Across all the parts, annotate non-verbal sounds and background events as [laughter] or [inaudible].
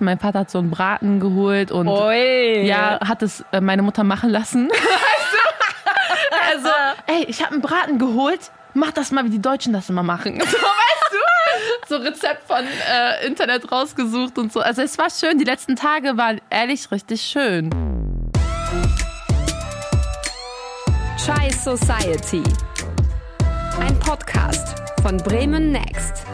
gehabt. Mein Vater hat so einen Braten geholt und Ui. ja, hat es äh, meine Mutter machen lassen. [laughs] also, ey, ich habe einen Braten geholt. Mach das mal, wie die Deutschen das immer machen. [laughs] So, weißt du? So Rezept von äh, Internet rausgesucht und so. Also es war schön. Die letzten Tage waren ehrlich richtig schön. Chai Society. Ein Podcast von Bremen Next.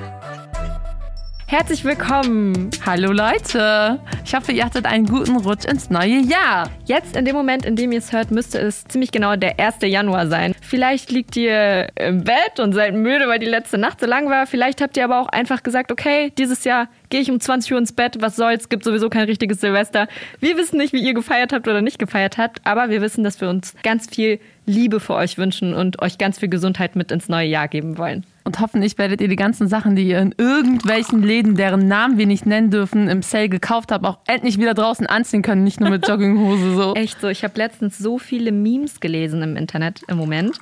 Herzlich willkommen. Hallo Leute. Ich hoffe, ihr hattet einen guten Rutsch ins neue Jahr. Jetzt in dem Moment, in dem ihr es hört, müsste es ziemlich genau der 1. Januar sein. Vielleicht liegt ihr im Bett und seid müde, weil die letzte Nacht so lang war. Vielleicht habt ihr aber auch einfach gesagt, okay, dieses Jahr gehe ich um 20 Uhr ins Bett, was soll's, gibt sowieso kein richtiges Silvester. Wir wissen nicht, wie ihr gefeiert habt oder nicht gefeiert habt, aber wir wissen, dass wir uns ganz viel Liebe für euch wünschen und euch ganz viel Gesundheit mit ins neue Jahr geben wollen. Und hoffentlich werdet ihr die ganzen Sachen, die ihr in irgendwelchen Läden, deren Namen wir nicht nennen dürfen, im Sale gekauft habt, auch endlich wieder draußen anziehen können, nicht nur mit [laughs] Jogginghose so. Echt so, ich habe letztens so viele Memes gelesen im Internet im Moment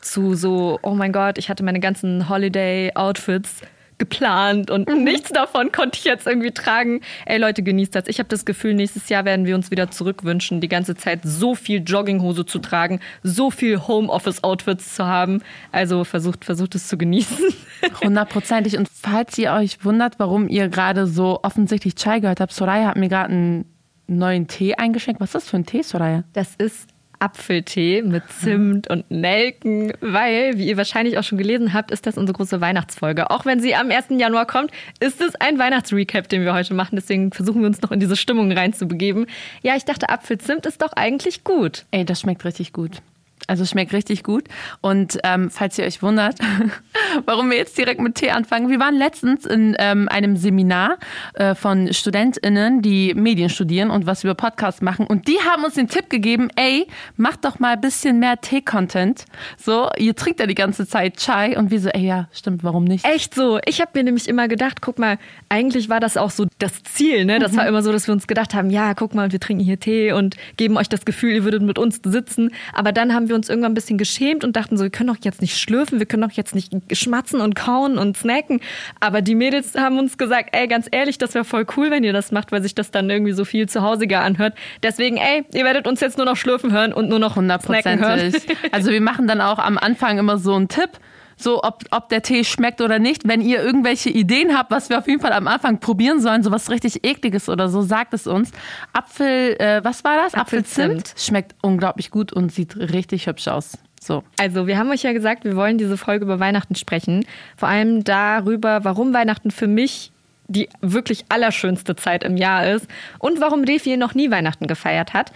zu so, oh mein Gott, ich hatte meine ganzen Holiday-Outfits geplant und nichts davon konnte ich jetzt irgendwie tragen. Ey Leute, genießt das. Ich habe das Gefühl, nächstes Jahr werden wir uns wieder zurückwünschen, die ganze Zeit so viel Jogginghose zu tragen, so viel Homeoffice-Outfits zu haben. Also versucht, versucht es zu genießen. [laughs] Hundertprozentig. Und falls ihr euch wundert, warum ihr gerade so offensichtlich Chai gehört habt, Soraya hat mir gerade einen neuen Tee eingeschenkt. Was ist das für ein Tee, Soraya? Das ist Apfeltee mit Zimt und Nelken, weil, wie ihr wahrscheinlich auch schon gelesen habt, ist das unsere große Weihnachtsfolge. Auch wenn sie am 1. Januar kommt, ist es ein Weihnachtsrecap, den wir heute machen. Deswegen versuchen wir uns noch in diese Stimmung reinzubegeben. Ja, ich dachte, Apfelzimt ist doch eigentlich gut. Ey, das schmeckt richtig gut. Also schmeckt richtig gut. Und ähm, falls ihr euch wundert, [laughs] warum wir jetzt direkt mit Tee anfangen, wir waren letztens in ähm, einem Seminar äh, von StudentInnen, die Medien studieren und was über Podcasts machen. Und die haben uns den Tipp gegeben, ey, macht doch mal ein bisschen mehr Tee-Content. So, ihr trinkt ja die ganze Zeit Chai. Und wir so, ey, ja, stimmt, warum nicht? Echt so. Ich habe mir nämlich immer gedacht, guck mal, eigentlich war das auch so das Ziel. Ne? Das war immer so, dass wir uns gedacht haben, ja, guck mal, wir trinken hier Tee und geben euch das Gefühl, ihr würdet mit uns sitzen. Aber dann haben wir uns irgendwann ein bisschen geschämt und dachten so, wir können doch jetzt nicht schlürfen, wir können doch jetzt nicht schmatzen und kauen und snacken. Aber die Mädels haben uns gesagt, ey, ganz ehrlich, das wäre voll cool, wenn ihr das macht, weil sich das dann irgendwie so viel zuhausiger anhört. Deswegen, ey, ihr werdet uns jetzt nur noch schlürfen hören und nur noch snacken hören. Hundertprozentig. [laughs] Also wir machen dann auch am Anfang immer so einen Tipp. So, ob, ob der Tee schmeckt oder nicht. Wenn ihr irgendwelche Ideen habt, was wir auf jeden Fall am Anfang probieren sollen, so was richtig ekliges oder so, sagt es uns. Apfel, äh, was war das? Apfelzimt. Apfelzimt. Schmeckt unglaublich gut und sieht richtig hübsch aus. So. Also, wir haben euch ja gesagt, wir wollen diese Folge über Weihnachten sprechen. Vor allem darüber, warum Weihnachten für mich die wirklich allerschönste Zeit im Jahr ist und warum Refi noch nie Weihnachten gefeiert hat.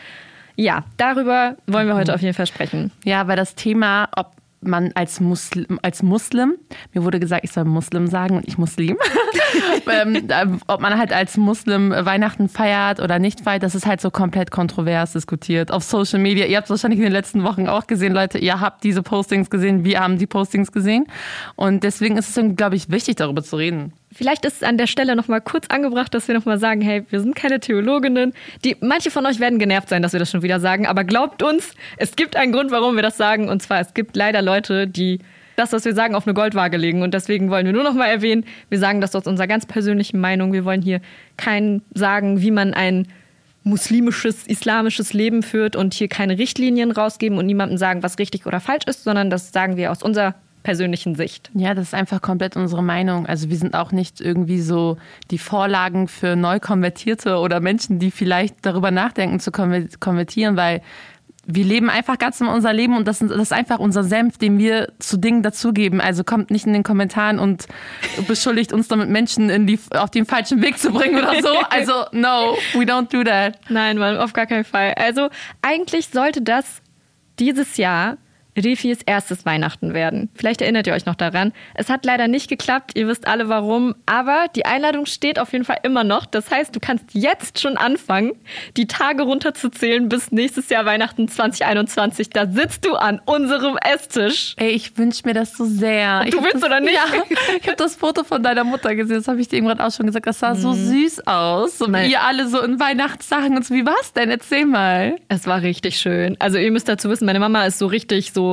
Ja, darüber wollen wir heute auf jeden Fall sprechen. Ja, weil das Thema, ob man als Muslim, als Muslim, mir wurde gesagt, ich soll Muslim sagen und ich Muslim, [laughs] ähm, ob man halt als Muslim Weihnachten feiert oder nicht feiert, das ist halt so komplett kontrovers diskutiert auf Social Media. Ihr habt es wahrscheinlich in den letzten Wochen auch gesehen, Leute, ihr habt diese Postings gesehen, wir haben die Postings gesehen und deswegen ist es, glaube ich, wichtig, darüber zu reden. Vielleicht ist es an der Stelle noch mal kurz angebracht, dass wir noch mal sagen, hey, wir sind keine Theologinnen. Die, manche von euch werden genervt sein, dass wir das schon wieder sagen, aber glaubt uns, es gibt einen Grund, warum wir das sagen. Und zwar, es gibt leider Leute, die das, was wir sagen, auf eine Goldwaage legen. Und deswegen wollen wir nur noch mal erwähnen, wir sagen das aus unserer ganz persönlichen Meinung. Wir wollen hier kein sagen, wie man ein muslimisches, islamisches Leben führt und hier keine Richtlinien rausgeben und niemandem sagen, was richtig oder falsch ist, sondern das sagen wir aus unserer persönlichen Sicht. Ja, das ist einfach komplett unsere Meinung. Also wir sind auch nicht irgendwie so die Vorlagen für Neukonvertierte oder Menschen, die vielleicht darüber nachdenken zu konver- konvertieren, weil wir leben einfach ganz in unser Leben und das ist, einfach unser Senf, den wir zu Dingen dazugeben. Also kommt nicht in den Kommentaren und beschuldigt uns damit Menschen die, auf den falschen Weg zu bringen oder so. [laughs] Also no, we don't do that. Nein, Mann, auf gar keinen Fall. Also eigentlich sollte das dieses Jahr Refis erstes Weihnachten werden. Vielleicht erinnert ihr euch noch daran. Es hat leider nicht geklappt, ihr wisst alle warum, aber die Einladung steht auf jeden Fall immer noch. Das heißt, du kannst jetzt schon anfangen, die Tage runterzuzählen bis nächstes Jahr Weihnachten 2021. Da sitzt du an unserem Esstisch. Ey, ich wünsche mir das so sehr. Du willst das, oder nicht? Ja, ich habe das Foto von deiner Mutter gesehen, das habe ich dir eben gerade auch schon gesagt. Das sah so süß aus. Wie Nein. ihr alle so in Weihnachtssachen und so. Wie war's denn? Erzähl mal. Es war richtig schön. Also ihr müsst dazu wissen, meine Mama ist so richtig so,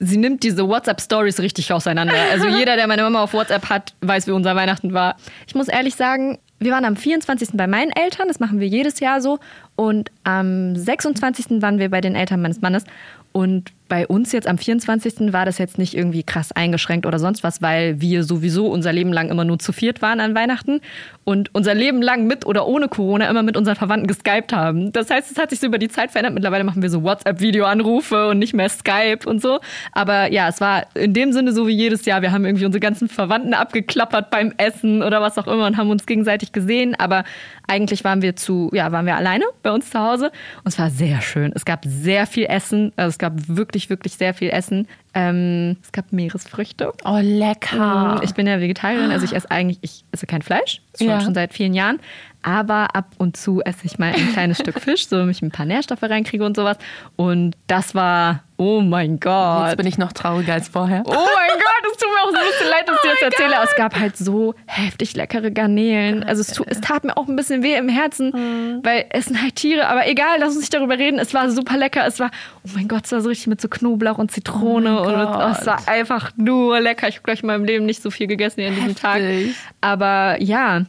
sie nimmt diese WhatsApp-Stories richtig auseinander. Also [laughs] jeder, der meine Mama auf WhatsApp hat, weiß, wie unser Weihnachten war. Ich muss ehrlich sagen, wir waren am 24. bei meinen Eltern, das machen wir jedes Jahr so. Und am 26. waren wir bei den Eltern meines Mannes. Und bei uns jetzt am 24. war das jetzt nicht irgendwie krass eingeschränkt oder sonst was, weil wir sowieso unser Leben lang immer nur zu viert waren an Weihnachten und unser Leben lang mit oder ohne Corona immer mit unseren Verwandten geskypt haben. Das heißt, es hat sich so über die Zeit verändert. Mittlerweile machen wir so WhatsApp-Videoanrufe und nicht mehr Skype und so. Aber ja, es war in dem Sinne so wie jedes Jahr. Wir haben irgendwie unsere ganzen Verwandten abgeklappert beim Essen oder was auch immer und haben uns gegenseitig gesehen. Aber eigentlich waren wir zu, ja, waren wir alleine bei uns zu Hause und es war sehr schön. Es gab sehr viel Essen, also es gab wirklich, wirklich sehr viel Essen. Ähm, es gab Meeresfrüchte. Oh, lecker. Mm, Ich bin ja Vegetarierin, also ich esse eigentlich, ich esse kein Fleisch, schon, Ja. schon seit vielen Jahren. Aber ab und zu esse ich mal ein kleines Stück [laughs] Fisch, so damit ich ein paar Nährstoffe reinkriege und sowas. Und das war, oh mein Gott. Jetzt bin ich noch trauriger als vorher. Oh mein Gott, es tut mir auch so ein bisschen leid, dass ich das erzähle. Aber Es gab halt so heftig leckere Garnelen. Also es, tu, es tat mir auch ein bisschen weh im Herzen, weil es sind halt Tiere. Aber egal, lass uns nicht darüber reden. Es war super lecker. Es war, oh mein Gott, es war so richtig mit so Knoblauch und Zitrone. Oh und mein oh, es war einfach nur lecker. Ich habe gleich in meinem Leben nicht so viel gegessen wie an diesem Tag. Heftig. Aber ja,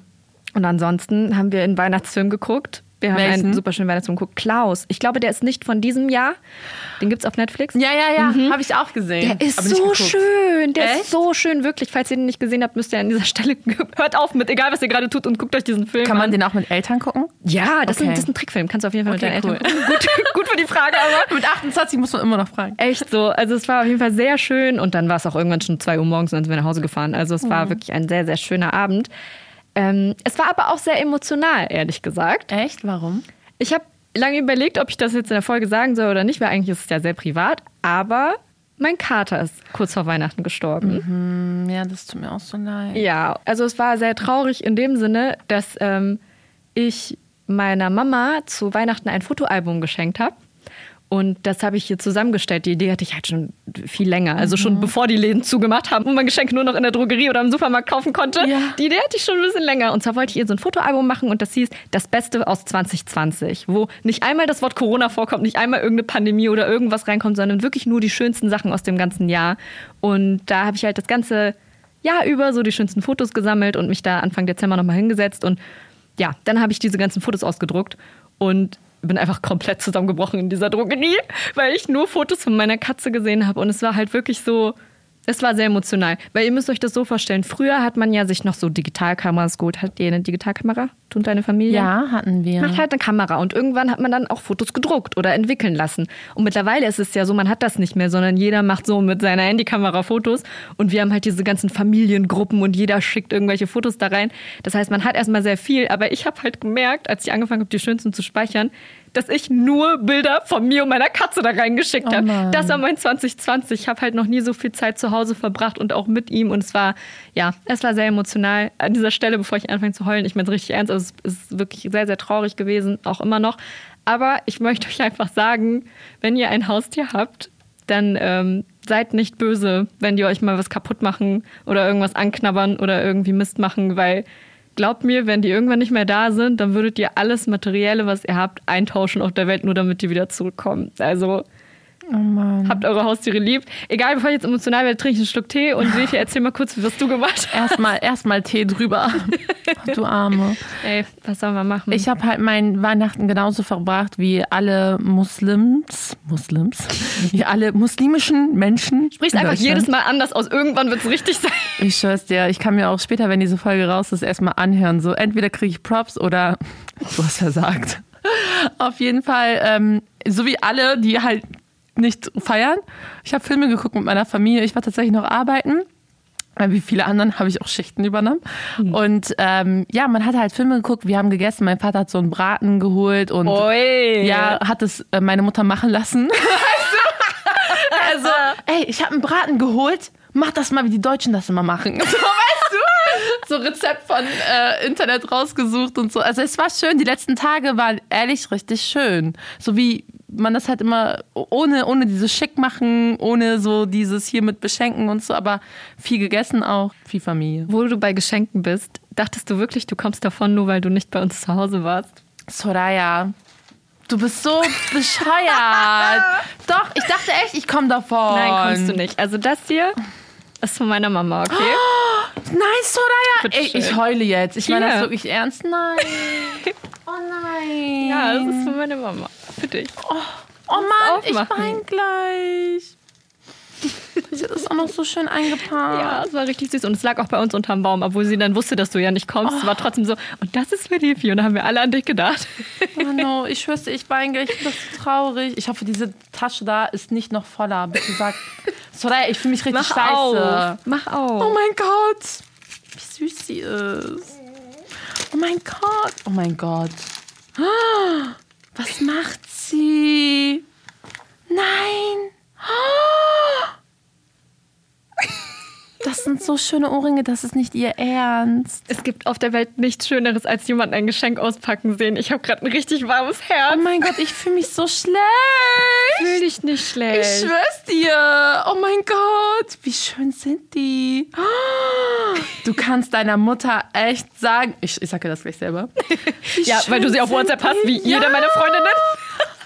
und ansonsten haben wir einen Weihnachtsfilm geguckt. Wir haben Welchen? einen super schönen Weihnachtsfilm geguckt. Klaus. Ich glaube, der ist nicht von diesem Jahr. Den gibt's auf Netflix. Ja, ja, ja, habe ich auch gesehen. Der ist so schön. Der Echt? ist so schön, wirklich. Falls ihr den nicht gesehen habt, müsst ihr an dieser [laughs] Stelle. Hört auf mit, egal was ihr gerade tut, und guckt euch diesen Film Kann man an. den auch mit Eltern gucken? Ja, das, ist ein, Okay. das ist ein Trickfilm. Kannst du auf jeden Fall Okay, mit deinen cool. Eltern gucken. Gut, [laughs] gut für die Frage, aber. [laughs] Mit 28 muss man immer noch fragen. Echt so. Also es war auf jeden Fall sehr schön und dann war es auch irgendwann schon 2 Uhr morgens und dann sind wir nach Hause gefahren. Also es war wirklich ein sehr, sehr schöner Abend. Ähm, es war aber auch sehr emotional, ehrlich gesagt. Echt? Warum? Ich habe lange überlegt, ob ich das jetzt in der Folge sagen soll oder nicht, weil eigentlich ist es ja sehr privat. Aber mein Kater ist kurz vor Weihnachten gestorben. Hm, Ja, das tut mir auch so leid. Ja, also es war sehr traurig in dem Sinne, dass ähm, ich meiner Mama zu Weihnachten ein Fotoalbum geschenkt habe. Und das habe ich hier zusammengestellt. Die Idee hatte ich halt schon viel länger. Also schon bevor die Läden zugemacht haben und man Geschenke nur noch in der Drogerie oder im Supermarkt kaufen konnte. Ja. Die Idee hatte ich schon ein bisschen länger. Und zwar wollte ich ihr so ein Fotoalbum machen und das hieß Das Beste aus 2020, wo nicht einmal das Wort Corona vorkommt, nicht einmal irgendeine Pandemie oder irgendwas reinkommt, sondern wirklich nur die schönsten Sachen aus dem ganzen Jahr. Und da habe ich halt das ganze Jahr über so die schönsten Fotos gesammelt und mich da Anfang Dezember nochmal hingesetzt. Und ja, dann habe ich diese ganzen Fotos ausgedruckt und bin einfach komplett zusammengebrochen in dieser Drogerie, weil ich nur Fotos von meiner Katze gesehen habe. Und es war halt wirklich so, es war sehr emotional. Weil ihr müsst euch das so vorstellen, früher hat man ja sich noch so Digitalkameras geholt. Hat ihr eine Digitalkamera? Du und deine Familie? Ja, hatten wir. macht halt eine Kamera und irgendwann hat man dann auch Fotos gedruckt oder entwickeln lassen. Und mittlerweile ist es ja so, man hat das nicht mehr, sondern jeder macht so mit seiner Handykamera Fotos und wir haben halt diese ganzen Familiengruppen und jeder schickt irgendwelche Fotos da rein. Das heißt, man hat erstmal sehr viel, aber ich habe halt gemerkt, als ich angefangen habe, die schönsten zu speichern, dass ich nur Bilder von mir und meiner Katze da reingeschickt Oh habe. Das war mein 2020. Ich habe halt noch nie so viel Zeit zu Hause verbracht und auch mit ihm. Und es war, ja, es war sehr emotional. An dieser Stelle, bevor ich anfange zu heulen, ich meine es richtig ernst, also es ist wirklich sehr, sehr traurig gewesen, auch immer noch. Aber ich möchte euch einfach sagen, wenn ihr ein Haustier habt, dann ähm, seid nicht böse, wenn die euch mal was kaputt machen oder irgendwas anknabbern oder irgendwie Mist machen, weil glaubt mir, wenn die irgendwann nicht mehr da sind, dann würdet ihr alles Materielle, was ihr habt, eintauschen auf der Welt, nur damit die wieder zurückkommen. Also Oh Mann. habt eure Haustiere lieb. Egal, bevor ich jetzt emotional werde, trinke ich einen Schluck Tee und [laughs] Sefi, erzähl mal kurz, was du gemacht hast. Erstmal erstmal Tee drüber. [laughs] du Arme. Ey, was sollen wir machen? Ich habe halt mein Weihnachten genauso verbracht wie alle Muslims, Muslims, wie alle muslimischen Menschen. sprichst in einfach jedes Mal anders aus. Irgendwann wird es richtig sein. Ich schwör's dir, ich kann mir auch später, wenn diese Folge raus ist, erstmal anhören. So, entweder kriege ich Props oder [laughs] du hast versagt. Auf jeden Fall, ähm, so wie alle, die halt nicht feiern. Ich habe Filme geguckt mit meiner Familie. Ich war tatsächlich noch arbeiten. Weil Wie viele anderen habe ich auch Schichten übernommen. Und ähm, ja, man hat halt Filme geguckt, wir haben gegessen. Mein Vater hat so einen Braten geholt und Oi. ja, hat es äh, meine Mutter machen lassen. [laughs] also, [laughs] ey, ich habe einen Braten geholt. Mach das mal, wie die Deutschen das immer machen. [laughs] So, weißt? [laughs] So Rezept von äh, Internet rausgesucht und so. Also es war schön. Die letzten Tage waren ehrlich richtig schön. So wie man das halt immer ohne, ohne dieses Schick machen, ohne so dieses hier mit Beschenken und so, aber viel gegessen auch, viel Familie. Wo du bei Geschenken bist, dachtest du wirklich, du kommst davon, nur weil du nicht bei uns zu Hause warst? Soraya, du bist so [laughs] bescheuert. Doch, ich dachte echt, ich komme davon. Nein, kommst du nicht. Also das hier ist von meiner Mama, okay? [gasps] Nein, Soraya! Ey, ich heule jetzt. Ich meine das Hier. wirklich ernst. Nein. [laughs] Oh nein. Ja, das ist von meiner Mama. Für dich. Oh Mann, ich aufmachen. wein gleich. [laughs] Sie hat das auch noch so schön eingepackt. Ja, es war richtig süß. Und es lag auch bei uns unterm Baum, obwohl sie dann wusste, dass du ja nicht kommst. Es war trotzdem so, und das ist für Levi. Und da haben wir alle an dich gedacht. Oh no, [laughs] ich schwör's dir, ich weine gleich. Ich bin so traurig. Ich hoffe, diese Tasche da ist nicht noch voller. Bitte sag. [laughs] Soraya, ich fühle mich richtig Mach scheiße. auf. Mach Oh auf. mein Gott. Wie süß sie ist. Oh mein Gott. Oh mein Gott. [gasps] Was macht sie? Nein. Das sind so schöne Ohrringe, das ist nicht ihr Ernst. Es gibt auf der Welt nichts Schöneres, als jemanden ein Geschenk auspacken sehen. Ich habe gerade ein richtig warmes Herz. Oh mein Gott, ich fühle mich so schlecht. Fühl dich nicht Ich schlecht. schwör's dir. Oh mein Gott, wie schön sind die. Du kannst deiner Mutter echt sagen. Ich, ich sag dir das gleich selber. [laughs] Ja, weil du sie auf WhatsApp hast, wie jeder meiner Freundinnen.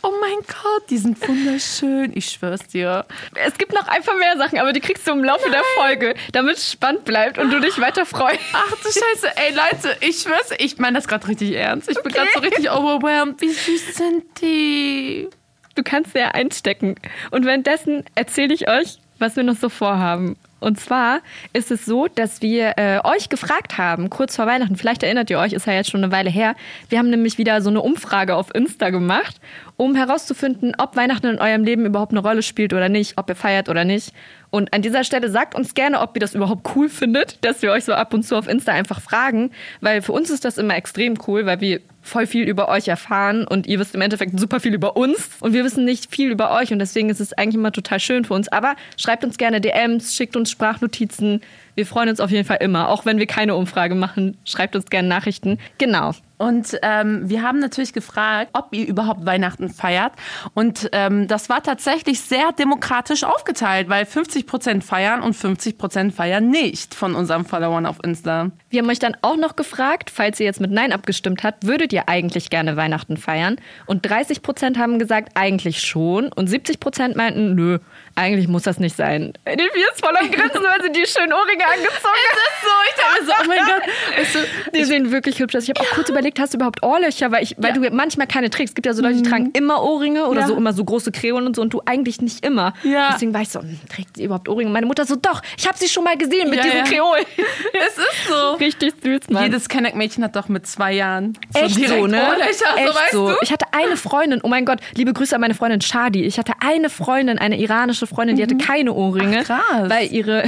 Oh mein Gott, die sind wunderschön. Ich schwör's dir. Es gibt noch ein paar mehr Sachen, aber die kriegst du im Laufe der Folge, damit es spannend bleibt und du dich weiter freust. Ach du Scheiße, ey Leute, ich schwör's, ich meine das gerade richtig ernst. Ich bin gerade so richtig overwhelmed. Wie süß sind die? Du kannst sie ja einstecken. Und währenddessen erzähle ich euch, was wir noch so vorhaben. Und zwar ist es so, dass wir äh, euch gefragt haben, kurz vor Weihnachten, vielleicht erinnert ihr euch, ist ja jetzt schon eine Weile her. Wir haben nämlich wieder so eine Umfrage auf Insta gemacht, um herauszufinden, ob Weihnachten in eurem Leben überhaupt eine Rolle spielt oder nicht, ob ihr feiert oder nicht. Und an dieser Stelle sagt uns gerne, ob ihr das überhaupt cool findet, dass wir euch so ab und zu auf Insta einfach fragen, weil für uns ist das immer extrem cool, weil wir voll viel über euch erfahren und ihr wisst im Endeffekt super viel über uns und wir wissen nicht viel über euch und deswegen ist es eigentlich immer total schön für uns. Aber schreibt uns gerne DMs, schickt uns Sprachnotizen. Wir freuen uns auf jeden Fall immer, auch wenn wir keine Umfrage machen. Schreibt uns gerne Nachrichten. Genau. Und ähm, wir haben natürlich gefragt, ob ihr überhaupt Weihnachten feiert. Und ähm, das war tatsächlich sehr demokratisch aufgeteilt, weil 50% feiern und 50% feiern nicht von unseren Followern auf Insta. Wir haben euch dann auch noch gefragt, falls ihr jetzt mit Nein abgestimmt habt, würdet ihr eigentlich gerne Weihnachten feiern? Und 30 Prozent haben gesagt, eigentlich schon. Und 70 Prozent meinten, nö, eigentlich muss das nicht sein. Die vier ist voll am Grinsen, weil sie die schönen Ohrringe angezogen hat. So, ich dachte so, oh mein Gott. Weißt du, [laughs] Die sehen wirklich hübsch aus. Ich habe auch kurz überlegt, hast du überhaupt Ohrlöcher? Weil, ich, weil du manchmal keine trägst. Es gibt ja so Leute, die tragen immer Ohrringe oder Ja. so immer so große Kreolen und so und du eigentlich nicht immer. Ja. Deswegen war ich so, hm, trägt sie überhaupt Ohrringe? Meine Mutter so, doch, ich habe sie schon mal gesehen mit Ja, diesen ja. Kreolen. [laughs] es ist so. Richtig süß, Mann. Jedes Kenneck-Mädchen hat doch mit zwei Jahren Echt direkt so, ne? Ohrlöcher, so, Echt weißt so. du? Ich hatte eine Freundin, oh mein Gott, liebe Grüße an meine Freundin Shadi. Ich hatte eine Freundin, eine iranische Freundin, die hatte keine Ohrringe. Ach, krass. Weil ihre,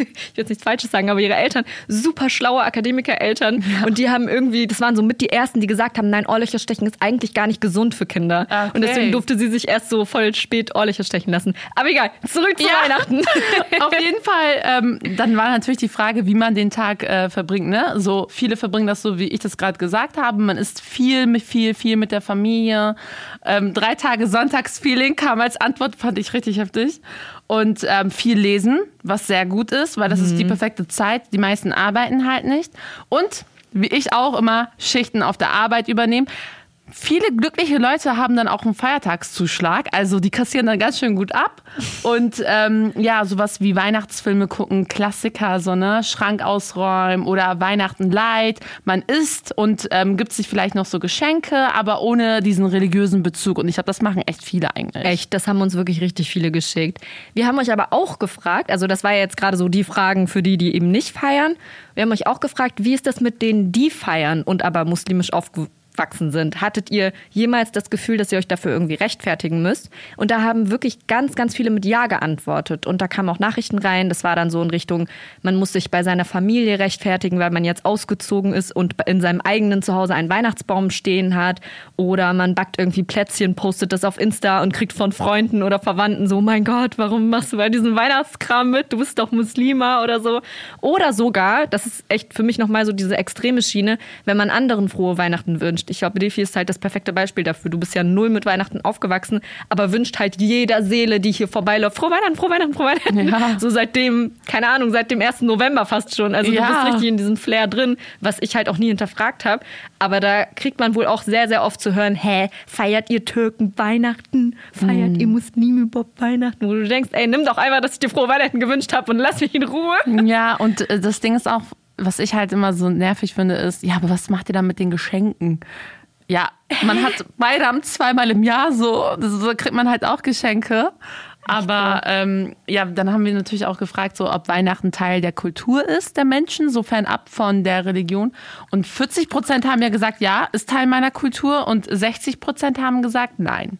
ich will jetzt nichts Falsches sagen, aber ihre Eltern, super schlaue Akademiker-Eltern. Und die haben irgendwie, das waren so mit die ersten, die gesagt haben, nein, Ohrlöcher stechen ist eigentlich gar nicht gesund für Kinder. Okay. Und deswegen durfte sie sich erst so voll spät Ohrlöcher stechen lassen. Aber egal, zurück zu Ja. Weihnachten. [laughs] Auf jeden Fall, ähm, dann war natürlich die Frage, wie man den Tag äh, verbringt. Ne? So viele verbringen das so, wie ich das gerade gesagt habe. Man isst viel, mit viel, viel mit der Familie. Ähm, drei Tage Sonntagsfeeling kam als Antwort, fand ich richtig heftig. Und ähm, viel lesen, was sehr gut ist, weil das ist die perfekte Zeit. Die meisten arbeiten halt nicht. Und wie ich auch immer Schichten auf der Arbeit übernehmen. Viele glückliche Leute haben dann auch einen Feiertagszuschlag, also die kassieren dann ganz schön gut ab. Und ähm, ja, sowas wie Weihnachtsfilme gucken, Klassiker, so ne, Schrank ausräumen oder Weihnachten light. Man isst und ähm, gibt sich vielleicht noch so Geschenke, aber ohne diesen religiösen Bezug. Und ich glaube, das machen echt viele eigentlich. Echt, das haben uns wirklich richtig viele geschickt. Wir haben euch aber auch gefragt, also das war ja jetzt gerade so die Fragen für die, die eben nicht feiern. Wir haben euch auch gefragt, wie ist das mit denen, die feiern und aber muslimisch aufgewachsen sind? Hattet ihr jemals das Gefühl, dass ihr euch dafür irgendwie rechtfertigen müsst? Und da haben wirklich ganz, ganz viele mit Ja geantwortet. Und da kamen auch Nachrichten rein. Das war dann so in Richtung, man muss sich bei seiner Familie rechtfertigen, weil man jetzt ausgezogen ist und in seinem eigenen Zuhause einen Weihnachtsbaum stehen hat. Oder man backt irgendwie Plätzchen, postet das auf Insta und kriegt von Freunden oder Verwandten so, mein Gott, warum machst du bei diesem Weihnachtskram mit? Du bist doch Muslima oder so. Oder sogar, das ist echt für mich nochmal so diese extreme Schiene, wenn man anderen frohe Weihnachten wünscht. Ich glaube, Defi ist halt das perfekte Beispiel dafür. Du bist ja null mit Weihnachten aufgewachsen, aber wünscht halt jeder Seele, die hier vorbeiläuft, frohe Weihnachten, frohe Weihnachten, frohe Weihnachten. Ja. So seitdem, keine Ahnung, seit dem 1. November fast schon. Also ja. du bist richtig in diesem Flair drin, was ich halt auch nie hinterfragt habe. Aber da kriegt man wohl auch sehr, sehr oft zu hören, hä, feiert ihr Türken Weihnachten? Feiert hm. ihr Muslime überhaupt Weihnachten? Wo du denkst, ey, nimm doch einmal, dass ich dir frohe Weihnachten gewünscht habe und lass mich in Ruhe. Ja, und äh, das Ding ist auch, was ich halt immer so nervig finde, ist, ja, aber was macht ihr da mit den Geschenken? Ja, man hat [laughs] Bayram zweimal im Jahr so, so kriegt man halt auch Geschenke. Aber ähm, ja, dann haben wir natürlich auch gefragt, so, ob Weihnachten Teil der Kultur ist der Menschen, sofern ab von der Religion. Und 40 Prozent haben ja gesagt, ja, ist Teil meiner Kultur. Und 60 Prozent haben gesagt, nein.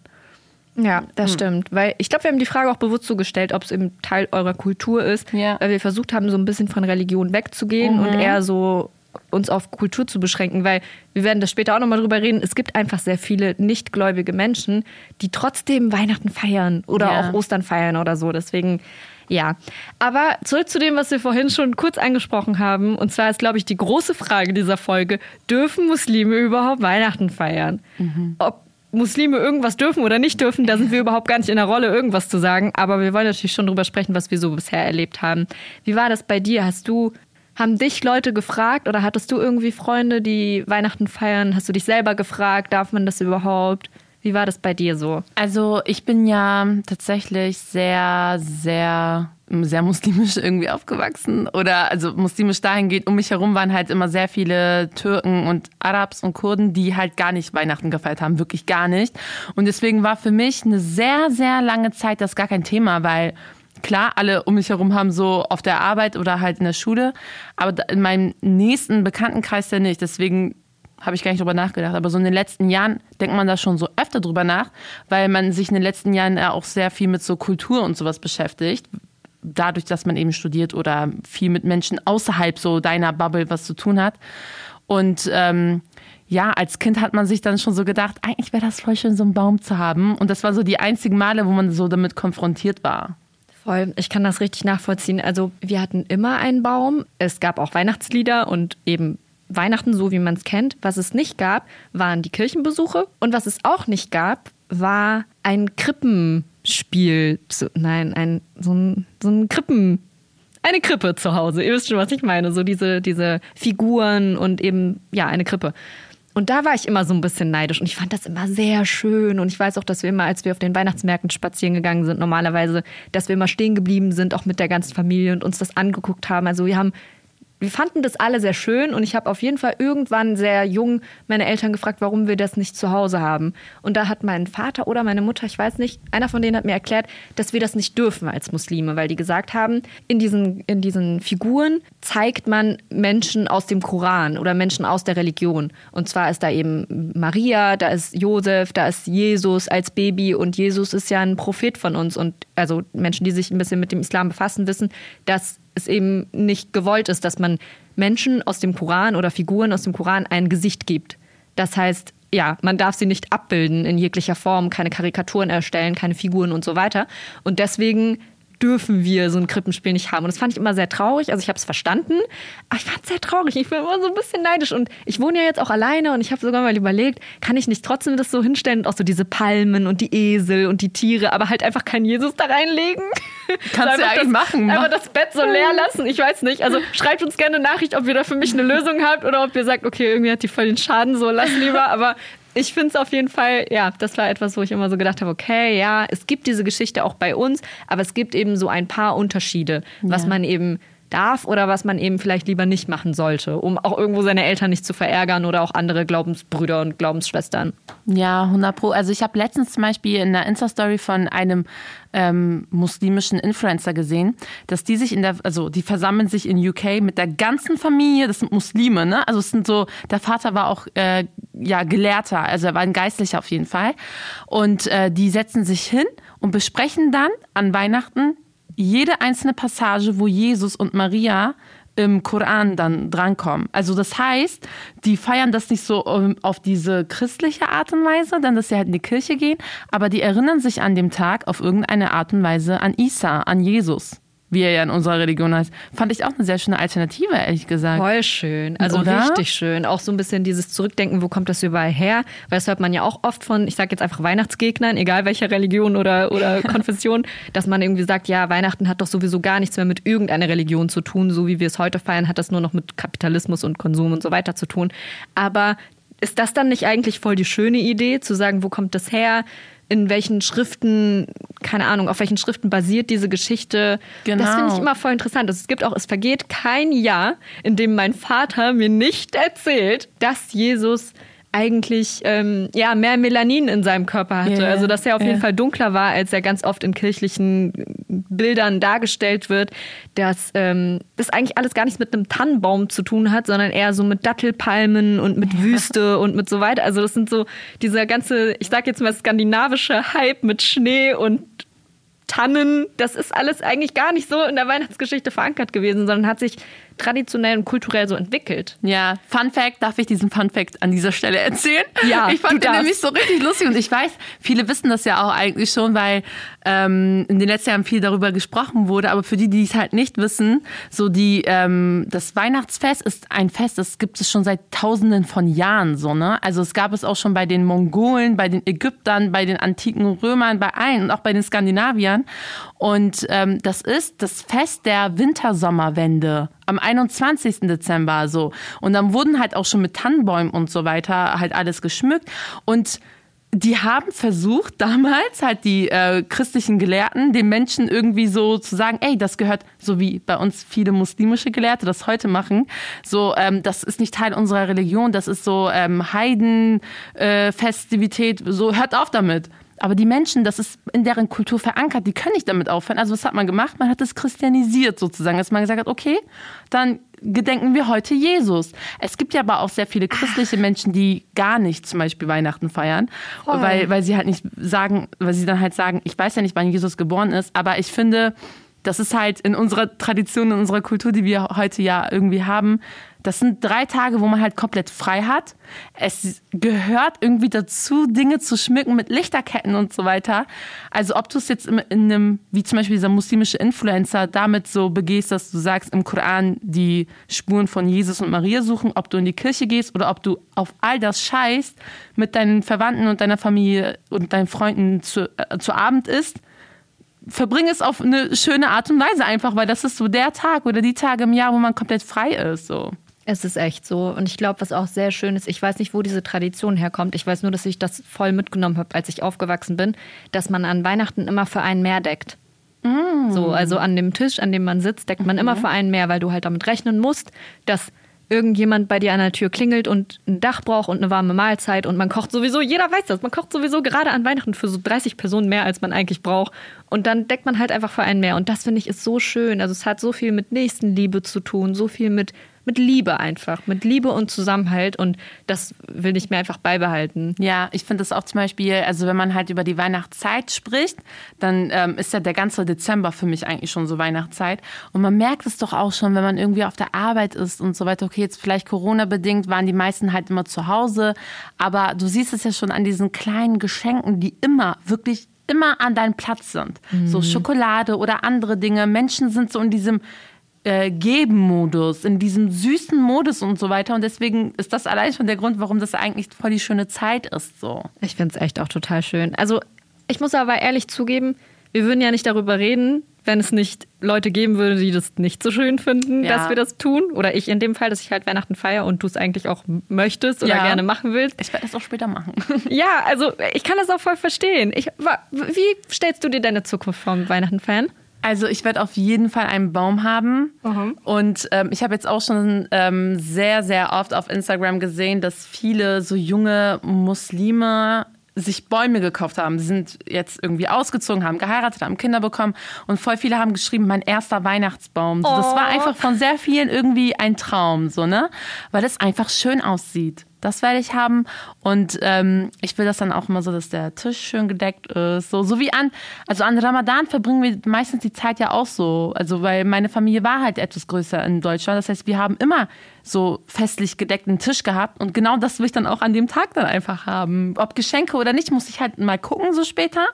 Ja, das hm. stimmt. Weil ich glaube, wir haben die Frage auch bewusst so gestellt, ob es eben Teil eurer Kultur ist. Ja. Weil wir versucht haben, so ein bisschen von Religion wegzugehen mhm. und eher so uns auf Kultur zu beschränken, weil wir werden das später auch nochmal drüber reden. Es gibt einfach sehr viele nichtgläubige Menschen, die trotzdem Weihnachten feiern oder ja. auch Ostern feiern oder so. Deswegen, ja. Aber zurück zu dem, was wir vorhin schon kurz angesprochen haben. Und zwar ist, glaube ich, die große Frage dieser Folge: Dürfen Muslime überhaupt Weihnachten feiern? Mhm. Ob Muslime irgendwas dürfen oder nicht dürfen, da sind wir überhaupt gar nicht in der Rolle, irgendwas zu sagen. Aber wir wollen natürlich schon drüber sprechen, was wir so bisher erlebt haben. Wie war das bei dir? Hast du, haben dich Leute gefragt oder hattest du irgendwie Freunde, die Weihnachten feiern? Hast du dich selber gefragt, darf man das überhaupt? Wie war das bei dir so? Also ich bin ja tatsächlich sehr, sehr sehr muslimisch irgendwie aufgewachsen oder also muslimisch dahingehend. Um mich herum waren halt immer sehr viele Türken und Arabs und Kurden, die halt gar nicht Weihnachten gefeiert haben, wirklich gar nicht. Und deswegen war für mich eine sehr, sehr lange Zeit das gar kein Thema, weil klar, alle um mich herum haben so auf der Arbeit oder halt in der Schule, aber in meinem nächsten Bekanntenkreis der nicht. Deswegen habe ich gar nicht drüber nachgedacht. Aber so in den letzten Jahren denkt man da schon so öfter drüber nach, weil man sich in den letzten Jahren ja auch sehr viel mit so Kultur und sowas beschäftigt, dadurch, dass man eben studiert oder viel mit Menschen außerhalb so deiner Bubble was zu tun hat. Und ähm, ja, als Kind hat man sich dann schon so gedacht, eigentlich wäre das voll schön, so einen Baum zu haben. Und das war so die einzigen Male, wo man so damit konfrontiert war. Voll, ich kann das richtig nachvollziehen. Also wir hatten immer einen Baum. Es gab auch Weihnachtslieder und eben Weihnachten, so wie man es kennt. Was es nicht gab, waren die Kirchenbesuche. Und was es auch nicht gab, war ein Krippen. Spiel, so, nein, ein, so ein, so ein Krippen, eine Krippe zu Hause. Ihr wisst schon, was ich meine. So diese, diese Figuren und eben, ja, eine Krippe. Und da war ich immer so ein bisschen neidisch und ich fand das immer sehr schön. Und ich weiß auch, dass wir immer, als wir auf den Weihnachtsmärkten spazieren gegangen sind, normalerweise, dass wir immer stehen geblieben sind, auch mit der ganzen Familie und uns das angeguckt haben. Also wir haben wir fanden das alle sehr schön und ich habe auf jeden Fall irgendwann sehr jung meine Eltern gefragt, warum wir das nicht zu Hause haben. Und da hat mein Vater oder meine Mutter, ich weiß nicht, einer von denen hat mir erklärt, dass wir das nicht dürfen als Muslime, weil die gesagt haben, in diesen, in diesen Figuren zeigt man Menschen aus dem Koran oder Menschen aus der Religion. Und zwar ist da eben Maria, da ist Josef, da ist Jesus als Baby und Jesus ist ja ein Prophet von uns und also Menschen, die sich ein bisschen mit dem Islam befassen, wissen, dass es eben nicht gewollt ist, dass man Menschen aus dem Koran oder Figuren aus dem Koran ein Gesicht gibt. Das heißt, ja, man darf sie nicht abbilden in jeglicher Form, keine Karikaturen erstellen, keine Figuren und so weiter. Und deswegen dürfen wir so ein Krippenspiel nicht haben. Und das fand ich immer sehr traurig. Also ich habe es verstanden, aber ich fand es sehr traurig. Ich bin immer so ein bisschen neidisch. Und ich wohne ja jetzt auch alleine und ich habe sogar mal überlegt, kann ich nicht trotzdem das so hinstellen und auch so diese Palmen und die Esel und die Tiere, aber halt einfach keinen Jesus da reinlegen. [laughs] Kannst du ja eigentlich machen. Einfach das Bett so leer lassen. Ich weiß nicht. Also schreibt uns gerne eine Nachricht, ob ihr da für mich eine Lösung habt oder ob ihr sagt, okay, irgendwie hat die voll den Schaden, so lass lieber. Aber ich finde es auf jeden Fall, ja, das war etwas, wo ich immer so gedacht habe, okay, ja, es gibt diese Geschichte auch bei uns, aber es gibt eben so ein paar Unterschiede, was man eben darf oder was man eben vielleicht lieber nicht machen sollte, um auch irgendwo seine Eltern nicht zu verärgern oder auch andere Glaubensbrüder und Glaubensschwestern. Ja, 100 Pro. Also ich habe letztens zum Beispiel in einer Insta-Story von einem ähm, muslimischen Influencer gesehen, dass die sich in der, also die versammeln sich in UK mit der ganzen Familie, das sind Muslime, ne? Also es sind so, der Vater war auch äh, ja Gelehrter, also er war ein Geistlicher auf jeden Fall. Und äh, die setzen sich hin und besprechen dann an Weihnachten jede einzelne Passage, wo Jesus und Maria im Koran dann drankommen. Also das heißt, die feiern das nicht so ähm, auf diese christliche Art und Weise, dann dass sie halt in die Kirche gehen, aber die erinnern sich an dem Tag auf irgendeine Art und Weise an Isa, an Jesus. Wie er ja in unserer Religion heißt, fand ich auch eine sehr schöne Alternative, ehrlich gesagt. Voll schön. Also Oder? richtig schön. Auch so ein bisschen dieses Zurückdenken, wo kommt das überall her? Weil das hört man ja auch oft von, ich sage jetzt einfach Weihnachtsgegnern, egal welcher Religion oder, oder [laughs] Konfession, dass man irgendwie sagt, ja, Weihnachten hat doch sowieso gar nichts mehr mit irgendeiner Religion zu tun. So wie wir es heute feiern, hat das nur noch mit Kapitalismus und Konsum und so weiter zu tun. Aber ist das dann nicht eigentlich voll die schöne Idee, zu sagen, wo kommt das her? In welchen Schriften, keine Ahnung, auf welchen Schriften basiert diese Geschichte. Genau. Das finde ich immer voll interessant. Also es gibt auch, es vergeht kein Jahr, in dem mein Vater mir nicht erzählt, dass Jesus eigentlich ähm, ja mehr Melanin in seinem Körper hatte. Ja, also dass er auf jeden ja. Fall dunkler war, als er ganz oft in kirchlichen Bildern dargestellt wird. Dass ähm, das eigentlich alles gar nichts mit einem Tannenbaum zu tun hat, sondern eher so mit Dattelpalmen und mit Wüste und mit so weiter. Also das sind so dieser ganze, ich sag jetzt mal skandinavische Hype mit Schnee und Tannen, das ist alles eigentlich gar nicht so in der Weihnachtsgeschichte verankert gewesen, sondern hat sich traditionell und kulturell so entwickelt. Ja, Fun Fact, darf ich diesen Fun Fact an dieser Stelle erzählen? Ja, [laughs] ich fand den nämlich so richtig lustig und ich weiß, viele wissen das ja auch eigentlich schon, weil ähm, in den letzten Jahren viel darüber gesprochen wurde, aber für die, die es halt nicht wissen, so die, ähm, das Weihnachtsfest ist ein Fest, das gibt es schon seit tausenden von Jahren so, ne? Also es gab es auch schon bei den Mongolen, bei den Ägyptern, bei den antiken Römern, bei allen und auch bei den Skandinaviern und ähm, das ist das Fest der Wintersommerwende am 21. Dezember so. Und dann wurden halt auch schon mit Tannenbäumen und so weiter halt alles geschmückt. Und die haben versucht, [laughs] damals halt die äh, christlichen Gelehrten, den Menschen irgendwie so zu sagen, ey, das gehört, so wie bei uns viele muslimische Gelehrte das heute machen, so, ähm, das ist nicht Teil unserer Religion, das ist so ähm, Heidenfestivität, äh, so hört auf damit. Aber die Menschen, das ist in deren Kultur verankert, die können nicht damit aufhören. Also was hat man gemacht? Man hat es christianisiert sozusagen, dass man gesagt hat, okay, dann gedenken wir heute Jesus. Es gibt ja aber auch sehr viele christliche Menschen, die gar nicht zum Beispiel Weihnachten feiern, weil, weil sie halt nicht sagen, weil sie dann halt sagen, ich weiß ja nicht, wann Jesus geboren ist, aber ich finde, das ist halt in unserer Tradition, in unserer Kultur, die wir heute ja irgendwie haben, das sind drei Tage, wo man halt komplett frei hat. Es gehört irgendwie dazu, Dinge zu schmücken mit Lichterketten und so weiter. Also ob du es jetzt in einem, wie zum Beispiel dieser muslimische Influencer, damit so begehst, dass du sagst, im Koran die Spuren von Jesus und Maria suchen, ob du in die Kirche gehst oder ob du auf all das scheißt, mit deinen Verwandten und deiner Familie und deinen Freunden zu, äh, zu Abend isst, verbringe es auf eine schöne Art und Weise einfach, weil das ist so der Tag oder die Tage im Jahr, wo man komplett frei ist. So. Es ist echt so. Und ich glaube, was auch sehr schön ist, ich weiß nicht, wo diese Tradition herkommt. Ich weiß nur, dass ich das voll mitgenommen habe, als ich aufgewachsen bin, dass man an Weihnachten immer für einen mehr deckt. So, also an dem Tisch, an dem man sitzt, deckt man immer für einen mehr, weil du halt damit rechnen musst, dass irgendjemand bei dir an der Tür klingelt und ein Dach braucht und eine warme Mahlzeit und man kocht sowieso, jeder weiß das, man kocht sowieso gerade an Weihnachten für so 30 Personen mehr, als man eigentlich braucht. Und dann deckt man halt einfach für einen mehr. Und das finde ich ist so schön. Also es hat so viel mit Nächstenliebe zu tun, so viel mit, mit Liebe einfach, mit Liebe und Zusammenhalt. Und das will ich mir einfach beibehalten. Ja, ich finde das auch zum Beispiel, also wenn man halt über die Weihnachtszeit spricht, dann ähm, ist ja der ganze Dezember für mich eigentlich schon so Weihnachtszeit. Und man merkt es doch auch schon, wenn man irgendwie auf der Arbeit ist und so weiter. Okay, jetzt vielleicht Corona-bedingt waren die meisten halt immer zu Hause. Aber du siehst es ja schon an diesen kleinen Geschenken, die immer, wirklich immer an deinem Platz sind. So Schokolade oder andere Dinge. Menschen sind so in diesem äh, Geben-Modus, in diesem süßen Modus und so weiter. Und deswegen ist das allein schon der Grund, warum das eigentlich voll die schöne Zeit ist. So. Ich finde es echt auch total schön. Also ich muss aber ehrlich zugeben, wir würden ja nicht darüber reden, wenn es nicht Leute geben würde, die das nicht so schön finden, Ja. dass wir das tun. Oder ich in dem Fall, dass ich halt Weihnachten feiere und du es eigentlich auch möchtest oder Ja. gerne machen willst. Ich werde das auch später machen. [laughs] Ja, also ich kann das auch voll verstehen. Ich, wie stellst du dir deine Zukunft vom Weihnachten fern? Also ich werde auf jeden Fall einen Baum haben. Und ähm, ich habe jetzt auch schon ähm, sehr, sehr oft auf Instagram gesehen, dass viele so junge Muslime sich Bäume gekauft haben. Sie sind jetzt irgendwie ausgezogen, haben geheiratet, haben Kinder bekommen und voll viele haben geschrieben, mein erster Weihnachtsbaum. So, Das war einfach von sehr vielen irgendwie ein Traum, so ne, weil es einfach schön aussieht. Das werde ich haben. Und ähm, ich will das dann auch immer so, dass der Tisch schön gedeckt ist, so so wie an, also an Ramadan verbringen wir meistens die Zeit ja auch so, also weil meine Familie war halt etwas größer in Deutschland, das heißt wir haben immer so festlich gedeckten Tisch gehabt. Und genau das will ich dann auch an dem Tag dann einfach haben, ob Geschenke oder nicht, muss ich halt mal gucken so später.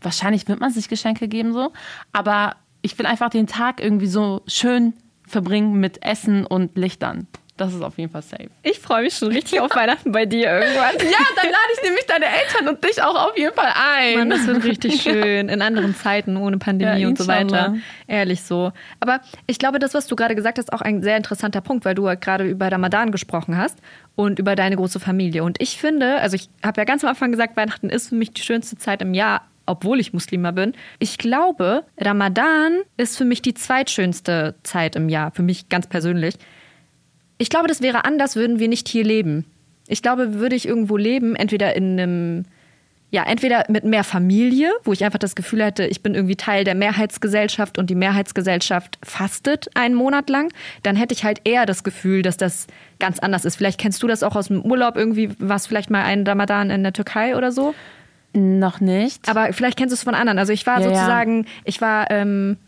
Wahrscheinlich wird man sich Geschenke geben so, aber ich will einfach den Tag irgendwie so schön verbringen mit Essen und Lichtern. Das ist auf jeden Fall safe. Ich freue mich schon richtig auf Weihnachten bei dir irgendwann. Ja, dann lade ich nämlich deine Eltern und dich auch auf jeden Fall ein. Mann, das wird richtig [laughs] schön. In anderen Zeiten, ohne Pandemie Ja, und so weiter. Ehrlich so. Aber ich glaube, das, was du gerade gesagt hast, ist auch ein sehr interessanter Punkt, weil du gerade über Ramadan gesprochen hast und über deine große Familie. Und ich finde, also ich habe ja ganz am Anfang gesagt, Weihnachten ist für mich die schönste Zeit im Jahr. Obwohl ich Muslima bin. Ich glaube, Ramadan ist für mich die zweitschönste Zeit im Jahr. Für mich ganz persönlich. Ich glaube, das wäre anders, würden wir nicht hier leben. Ich glaube, würde ich irgendwo leben, entweder in einem, ja, entweder mit mehr Familie, wo ich einfach das Gefühl hätte, ich bin irgendwie Teil der Mehrheitsgesellschaft und die Mehrheitsgesellschaft fastet einen Monat lang, dann hätte ich halt eher das Gefühl, dass das ganz anders ist. Vielleicht kennst du das auch aus dem Urlaub irgendwie, was vielleicht mal einen Ramadan in der Türkei oder so. Noch nicht. Aber vielleicht kennst du es von anderen. Also ich war Ja, ja. sozusagen, ich war ähm, ein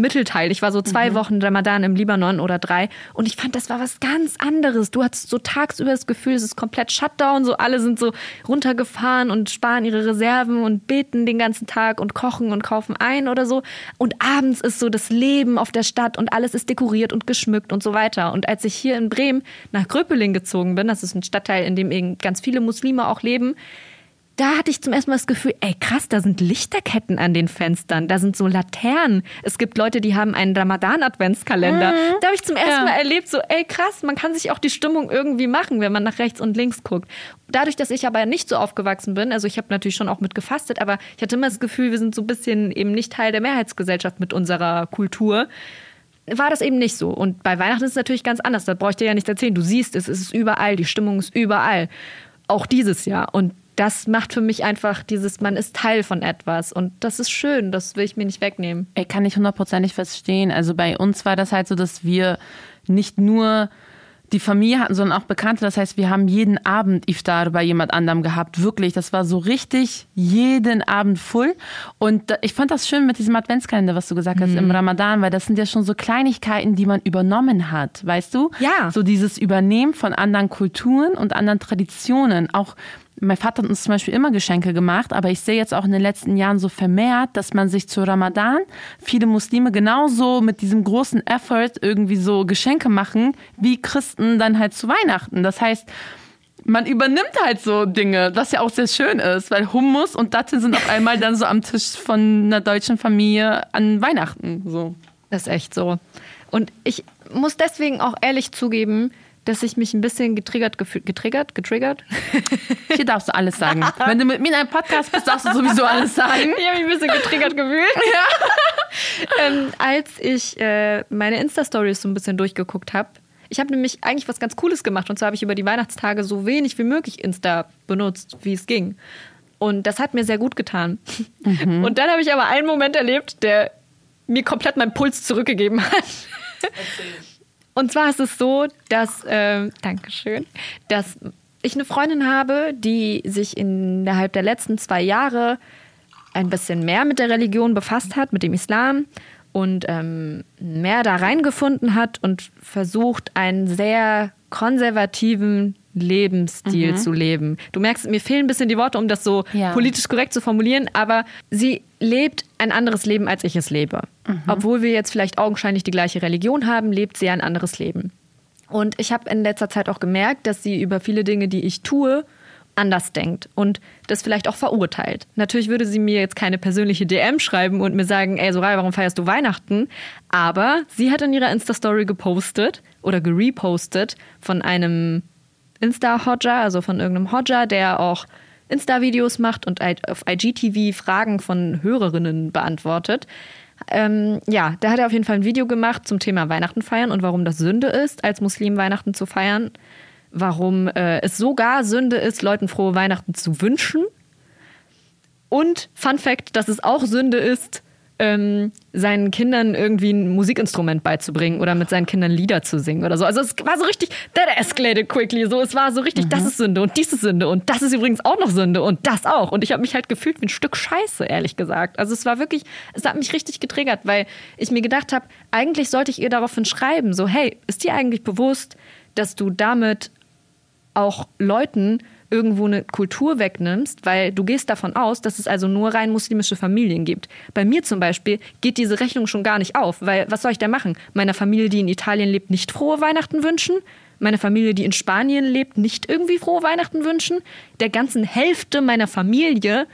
Mittelteil. Ich war so zwei Mhm. Wochen Ramadan im Libanon oder drei. Und ich fand, das war was ganz anderes. Du hattest so tagsüber das Gefühl, es ist komplett Shutdown. So alle sind so runtergefahren und sparen ihre Reserven und beten den ganzen Tag und kochen und kaufen ein oder so. Und abends ist so das Leben auf der Stadt und alles ist dekoriert und geschmückt und so weiter. Und als ich hier in Bremen nach Gröpeling gezogen bin, das ist ein Stadtteil, in dem eben ganz viele Muslime auch leben, da hatte ich zum ersten Mal das Gefühl, ey krass, da sind Lichterketten an den Fenstern, da sind so Laternen. Es gibt Leute, die haben einen Ramadan-Adventskalender. Da habe ich zum ersten Ja. Mal erlebt, so ey krass, man kann sich auch die Stimmung irgendwie machen, wenn man nach rechts und links guckt. Dadurch, dass ich aber nicht so aufgewachsen bin, also ich habe natürlich schon auch mit gefastet, aber ich hatte immer das Gefühl, wir sind so ein bisschen eben nicht Teil der Mehrheitsgesellschaft mit unserer Kultur war das eben nicht so. Und bei Weihnachten ist es natürlich ganz anders. Da brauche ich dir ja nicht erzählen. Du siehst es, es ist überall, die Stimmung ist überall. Auch dieses Jahr. Und das macht für mich einfach dieses, man ist Teil von etwas. Und das ist schön, das will ich mir nicht wegnehmen. Ey, kann ich hundertprozentig verstehen. Also bei uns war das halt so, dass wir nicht nur die Familie hatten, sondern auch Bekannte. Das heißt, wir haben jeden Abend Iftar bei jemand anderem gehabt. Wirklich, das war so richtig jeden Abend voll. Und ich fand das schön mit diesem Adventskalender, was du gesagt hast, im Ramadan, weil das sind ja schon so Kleinigkeiten, die man übernommen hat, weißt du? Ja. So dieses Übernehmen von anderen Kulturen und anderen Traditionen. Auch mein Vater hat uns zum Beispiel immer Geschenke gemacht, aber ich sehe jetzt auch in den letzten Jahren so vermehrt, dass man sich zu Ramadan, viele Muslime genauso mit diesem großen Effort irgendwie so Geschenke machen, wie Christen dann halt zu Weihnachten. Das heißt, man übernimmt halt so Dinge, was ja auch sehr schön ist, weil Hummus und Datteln sind auf einmal dann so am Tisch von einer deutschen Familie an Weihnachten. So. Das ist echt so. Und ich muss deswegen auch ehrlich zugeben, dass ich mich ein bisschen getriggert gefühlt. Getriggert? Getriggert? [laughs] Hier darfst du alles sagen. [laughs] Wenn du mit mir in einem Podcast bist, darfst du sowieso alles sagen. Ich habe mich ein bisschen getriggert gefühlt. [laughs] ähm, als ich äh, meine Insta-Stories so ein bisschen durchgeguckt habe. Ich habe nämlich eigentlich was ganz Cooles gemacht. Und zwar habe ich über die Weihnachtstage so wenig wie möglich Insta benutzt, wie es ging. Und das hat mir sehr gut getan. Und dann habe ich aber einen Moment erlebt, der mir komplett meinen Puls zurückgegeben hat. Und zwar ist es so, dass, ähm, Dankeschön, dass ich eine Freundin habe, die sich innerhalb der letzten zwei Jahre ein bisschen mehr mit der Religion befasst hat, mit dem Islam und ähm, mehr da reingefunden hat und versucht, einen sehr konservativen Lebensstil zu leben. Du merkst, mir fehlen ein bisschen die Worte, um das so Ja. politisch korrekt zu formulieren, aber sie lebt ein anderes Leben, als ich es lebe. Obwohl wir jetzt vielleicht augenscheinlich die gleiche Religion haben, lebt sie ein anderes Leben. Und ich habe in letzter Zeit auch gemerkt, dass sie über viele Dinge, die ich tue, anders denkt und das vielleicht auch verurteilt. Natürlich würde sie mir jetzt keine persönliche DM schreiben und mir sagen, ey Soraya, warum feierst du Weihnachten? Aber sie hat in ihrer Insta-Story gepostet oder gerepostet von einem Insta-Hodger, also von irgendeinem Hodger, der auch Insta-Videos macht und auf IGTV Fragen von Hörerinnen beantwortet. Ähm, ja, da hat er auf jeden Fall ein Video gemacht zum Thema Weihnachten feiern und warum das Sünde ist, als Muslim Weihnachten zu feiern. Warum äh, es sogar Sünde ist, Leuten frohe Weihnachten zu wünschen. Und Fun Fact, dass es auch Sünde ist, ähm, seinen Kindern irgendwie ein Musikinstrument beizubringen oder mit seinen Kindern Lieder zu singen oder so. Also es war so richtig, that escalated quickly. So, es war so richtig, das ist Sünde und dies ist Sünde und das ist übrigens auch noch Sünde und das auch. Und ich habe mich halt gefühlt wie ein Stück Scheiße, ehrlich gesagt. Also es war wirklich, es hat mich richtig getriggert, weil ich mir gedacht habe, eigentlich sollte ich ihr daraufhin schreiben, so hey, ist dir eigentlich bewusst, dass du damit auch Leuten irgendwo eine Kultur wegnimmst, weil du gehst davon aus, dass es also nur rein muslimische Familien gibt. Bei mir zum Beispiel geht diese Rechnung schon gar nicht auf, weil was soll ich da machen? Meiner Familie, die in Italien lebt, nicht frohe Weihnachten wünschen? Meine Familie, die in Spanien lebt, nicht irgendwie frohe Weihnachten wünschen? Der ganzen Hälfte meiner Familie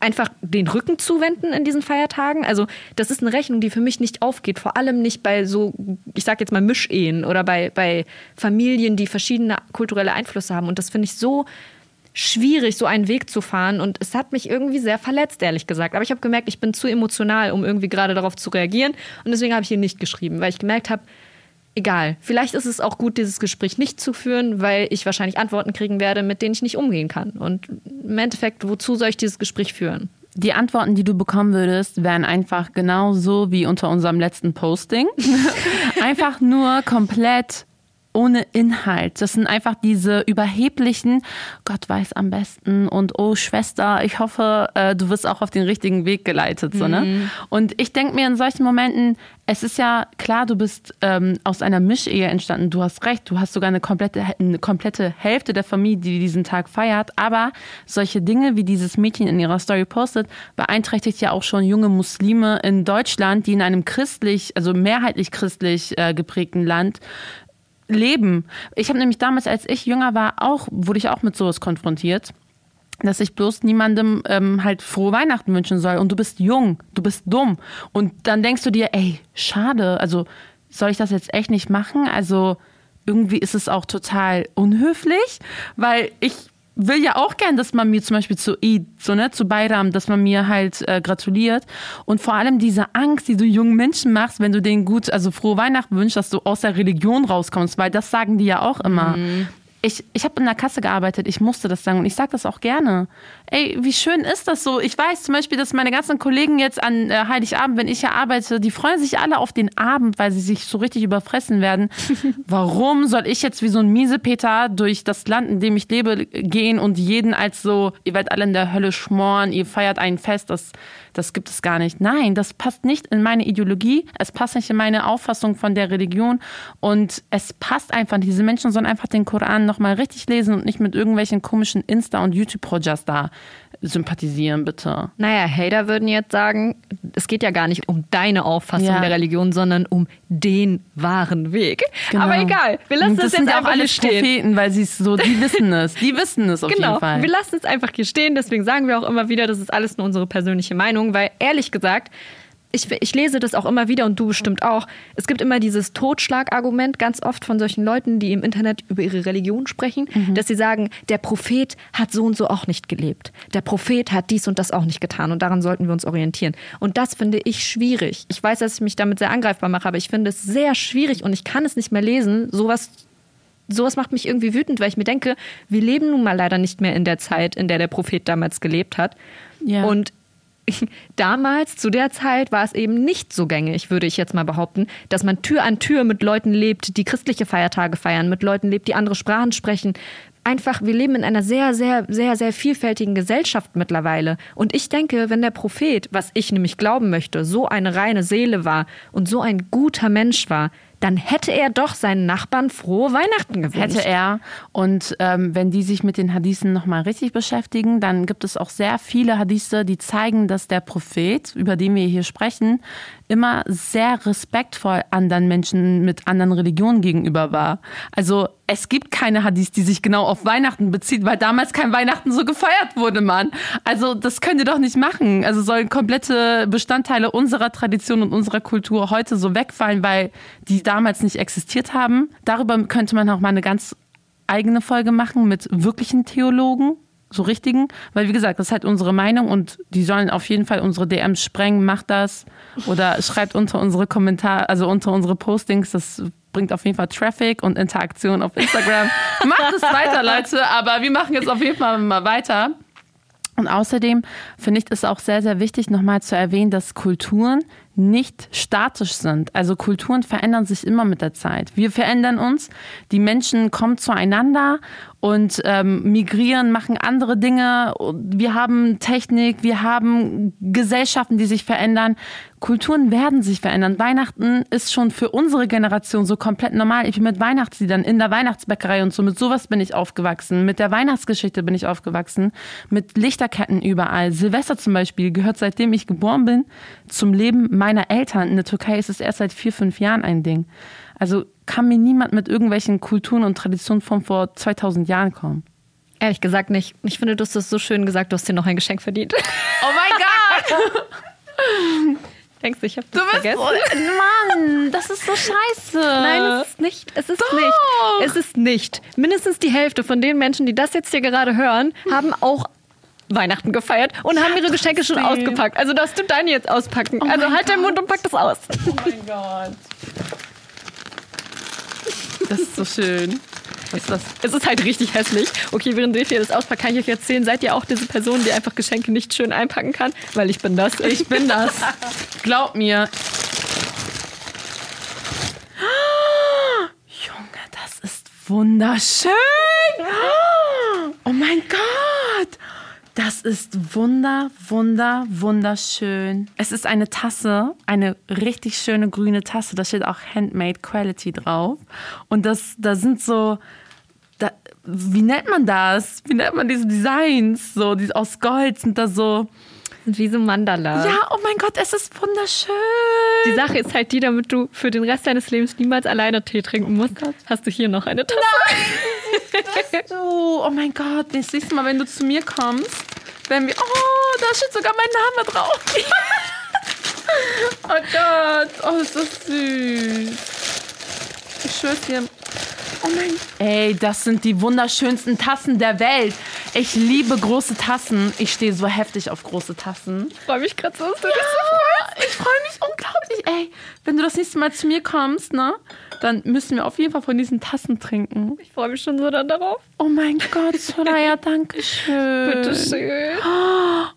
einfach den Rücken zuwenden in diesen Feiertagen. Also das ist eine Rechnung, die für mich nicht aufgeht. Vor allem nicht bei so, ich sag jetzt mal Mischehen oder bei, bei Familien, die verschiedene kulturelle Einflüsse haben. Und das finde ich so schwierig, so einen Weg zu fahren. Und es hat mich irgendwie sehr verletzt, ehrlich gesagt. Aber ich habe gemerkt, ich bin zu emotional, um irgendwie gerade darauf zu reagieren. Und deswegen habe ich hier nicht geschrieben, weil ich gemerkt habe, egal. Vielleicht ist es auch gut, dieses Gespräch nicht zu führen, weil ich wahrscheinlich Antworten kriegen werde, mit denen ich nicht umgehen kann. Und im Endeffekt, wozu soll ich dieses Gespräch führen? Die Antworten, die du bekommen würdest, wären einfach genauso wie unter unserem letzten Posting. [laughs] einfach nur komplett ohne Inhalt. Das sind einfach diese überheblichen, Gott weiß am besten und oh Schwester, ich hoffe, äh, du wirst auch auf den richtigen Weg geleitet. So, ne? Mhm. Und ich denke mir in solchen Momenten, es ist ja klar, du bist ähm, aus einer Mischehe entstanden. Du hast recht, du hast sogar eine komplette, eine komplette Hälfte der Familie, die diesen Tag feiert. Aber solche Dinge, wie dieses Mädchen in ihrer Story postet, beeinträchtigt ja auch schon junge Muslime in Deutschland, die in einem christlich, also mehrheitlich christlich äh, geprägten Land leben. Ich habe nämlich damals, als ich jünger war, auch, wurde ich auch mit sowas konfrontiert dass ich bloß niemandem ähm, halt frohe Weihnachten wünschen soll. Und du bist jung, du bist dumm. Und dann denkst du dir, ey, schade, also soll ich das jetzt echt nicht machen? Also irgendwie ist es auch total unhöflich, weil ich will ja auch gern, dass man mir zum Beispiel zu Eid, so ne, zu Bayram, dass man mir halt äh, gratuliert. Und vor allem diese Angst, die du jungen Menschen machst, wenn du denen gut, also frohe Weihnachten wünschst, dass du aus der Religion rauskommst, weil das sagen die ja auch immer. Mhm ich, ich habe in der Kasse gearbeitet, ich musste das sagen und ich sage das auch gerne. Ey, wie schön ist das so? Ich weiß zum Beispiel, dass meine ganzen Kollegen jetzt an äh, Heiligabend, wenn ich hier arbeite, die freuen sich alle auf den Abend, weil sie sich so richtig überfressen werden. [laughs] Warum soll ich jetzt wie so ein Miesepeter durch das Land, in dem ich lebe, gehen und jeden als so, ihr werdet alle in der Hölle schmoren, ihr feiert ein Fest, das das gibt es gar nicht. Nein, das passt nicht in meine Ideologie, es passt nicht in meine Auffassung von der Religion und es passt einfach. Diese Menschen sollen einfach den Koran nochmal richtig lesen und nicht mit irgendwelchen komischen Insta- und YouTube-Projects da sympathisieren, bitte. Naja, Hater würden jetzt sagen, es geht ja gar nicht um deine Auffassung ja. der Religion, sondern um den wahren Weg. Genau. Aber egal, wir lassen das es jetzt einfach alle stehen. Propheten, weil sie es so, die [laughs] wissen es, die wissen es auf genau. jeden Fall. Wir lassen es einfach hier stehen, deswegen sagen wir auch immer wieder, das ist alles nur unsere persönliche Meinung, weil ehrlich gesagt, ich, ich, lese das auch immer wieder und du bestimmt auch. Es gibt immer dieses Totschlagargument ganz oft von solchen Leuten, die im Internet über ihre Religion sprechen, mhm. dass sie sagen, der Prophet hat so und so auch nicht gelebt. Der Prophet hat dies und das auch nicht getan und daran sollten wir uns orientieren. Und das finde ich schwierig. Ich weiß, dass ich mich damit sehr angreifbar mache, aber ich finde es sehr schwierig und ich kann es nicht mehr lesen, sowas sowas macht mich irgendwie wütend, weil ich mir denke, wir leben nun mal leider nicht mehr in der Zeit, in der der Prophet damals gelebt hat. Ja. Und [laughs] damals, zu der Zeit, war es eben nicht so gängig, würde ich jetzt mal behaupten, dass man Tür an Tür mit Leuten lebt, die christliche Feiertage feiern, mit Leuten lebt, die andere Sprachen sprechen. Einfach, wir leben in einer sehr, sehr, sehr, sehr vielfältigen Gesellschaft mittlerweile. Und ich denke, wenn der Prophet, was ich nämlich glauben möchte, so eine reine Seele war und so ein guter Mensch war, dann hätte er doch seinen Nachbarn frohe Weihnachten gewünscht. Hätte er. Und ähm, wenn die sich mit den Hadithen nochmal richtig beschäftigen, dann gibt es auch sehr viele Hadithe, die zeigen, dass der Prophet, über den wir hier sprechen, immer sehr respektvoll anderen Menschen mit anderen Religionen gegenüber war. Also es gibt keine Hadith, die sich genau auf Weihnachten bezieht, weil damals kein Weihnachten so gefeiert wurde, Mann. Also das könnt ihr doch nicht machen. Also sollen komplette Bestandteile unserer Tradition und unserer Kultur heute so wegfallen, weil die damals nicht existiert haben. Darüber könnte man auch mal eine ganz eigene Folge machen mit wirklichen Theologen, so richtigen, weil wie gesagt, das ist halt unsere Meinung und die sollen auf jeden Fall unsere DMs sprengen, macht das oder schreibt unter unsere Kommentare, also unter unsere Postings, das bringt auf jeden Fall Traffic und Interaktion auf Instagram. [laughs] macht es weiter, Leute, aber wir machen jetzt auf jeden Fall mal weiter. Und außerdem finde ich es auch sehr, sehr wichtig, nochmal zu erwähnen, dass Kulturen nicht statisch sind. Also Kulturen verändern sich immer mit der Zeit. Wir verändern uns, die Menschen kommen zueinander und ähm, migrieren, machen andere Dinge. Wir haben Technik, wir haben Gesellschaften, die sich verändern. Kulturen werden sich verändern. Weihnachten ist schon für unsere Generation so komplett normal. Ich bin mit Weihnachtsliedern in der Weihnachtsbäckerei und so, mit sowas bin ich aufgewachsen. Mit der Weihnachtsgeschichte bin ich aufgewachsen. Mit Lichterketten überall. Silvester zum Beispiel gehört seitdem ich geboren bin zum Leben meiner Eltern. In der Türkei ist es erst seit vier, fünf Jahren ein Ding. Also kann mir niemand mit irgendwelchen Kulturen und Traditionen von vor 2000 Jahren kommen. Ehrlich gesagt nicht. Ich finde, du hast das so schön gesagt, du hast dir noch ein Geschenk verdient. [laughs] Oh mein Gott! [laughs] Denkst du, ich habe das Du vergessen? so, Mann, das ist so scheiße. Nein, es ist nicht. Es ist Doch. nicht. Es ist nicht. Mindestens die Hälfte von den Menschen, die das jetzt hier gerade hören, haben auch Weihnachten gefeiert und haben ihre Geschenke schon ausgepackt. Also darfst du deine jetzt auspacken. also mein halt deinen Mund und pack das aus. Oh mein Gott. Das ist so schön. Was ist das? Es ist halt richtig hässlich. Okay, während Delphi das auspackt, kann ich euch erzählen, seid ihr auch diese Person, die einfach Geschenke nicht schön einpacken kann? Weil ich bin das. Ich bin das. Glaub mir. Junge, das ist wunderschön. Oh mein Gott. Das ist wunder, wunder, wunderschön. Es ist eine Tasse, eine richtig schöne grüne Tasse. Da steht auch Handmade Quality drauf. Und das, da sind so, da, wie nennt man das? Wie nennt man diese Designs? So, die aus Gold sind da so. Sind wie so Mandala. Ja, oh mein Gott, es ist wunderschön. Die Sache ist halt die, damit du für den Rest deines Lebens niemals alleine Tee trinken musst, hast du hier noch eine Tasse. Du, oh mein Gott, das nächste Mal, wenn du zu mir kommst, wenn wir. Oh, da steht sogar mein Name drauf. [laughs] oh Gott, oh, ist das süß. Ich schwör's dir. Oh mein. Ey, das sind die wunderschönsten Tassen der Welt. Ich liebe große Tassen. Ich stehe so heftig auf große Tassen. Ich freue mich gerade so, dass du dich so freust. Ich freue mich unglaublich. Ey, wenn du das nächste Mal zu mir kommst, ne, dann müssen wir auf jeden Fall von diesen Tassen trinken. Ich freue mich schon so dann darauf. Oh mein Gott, Soraya, [laughs] danke schön. Bitte schön.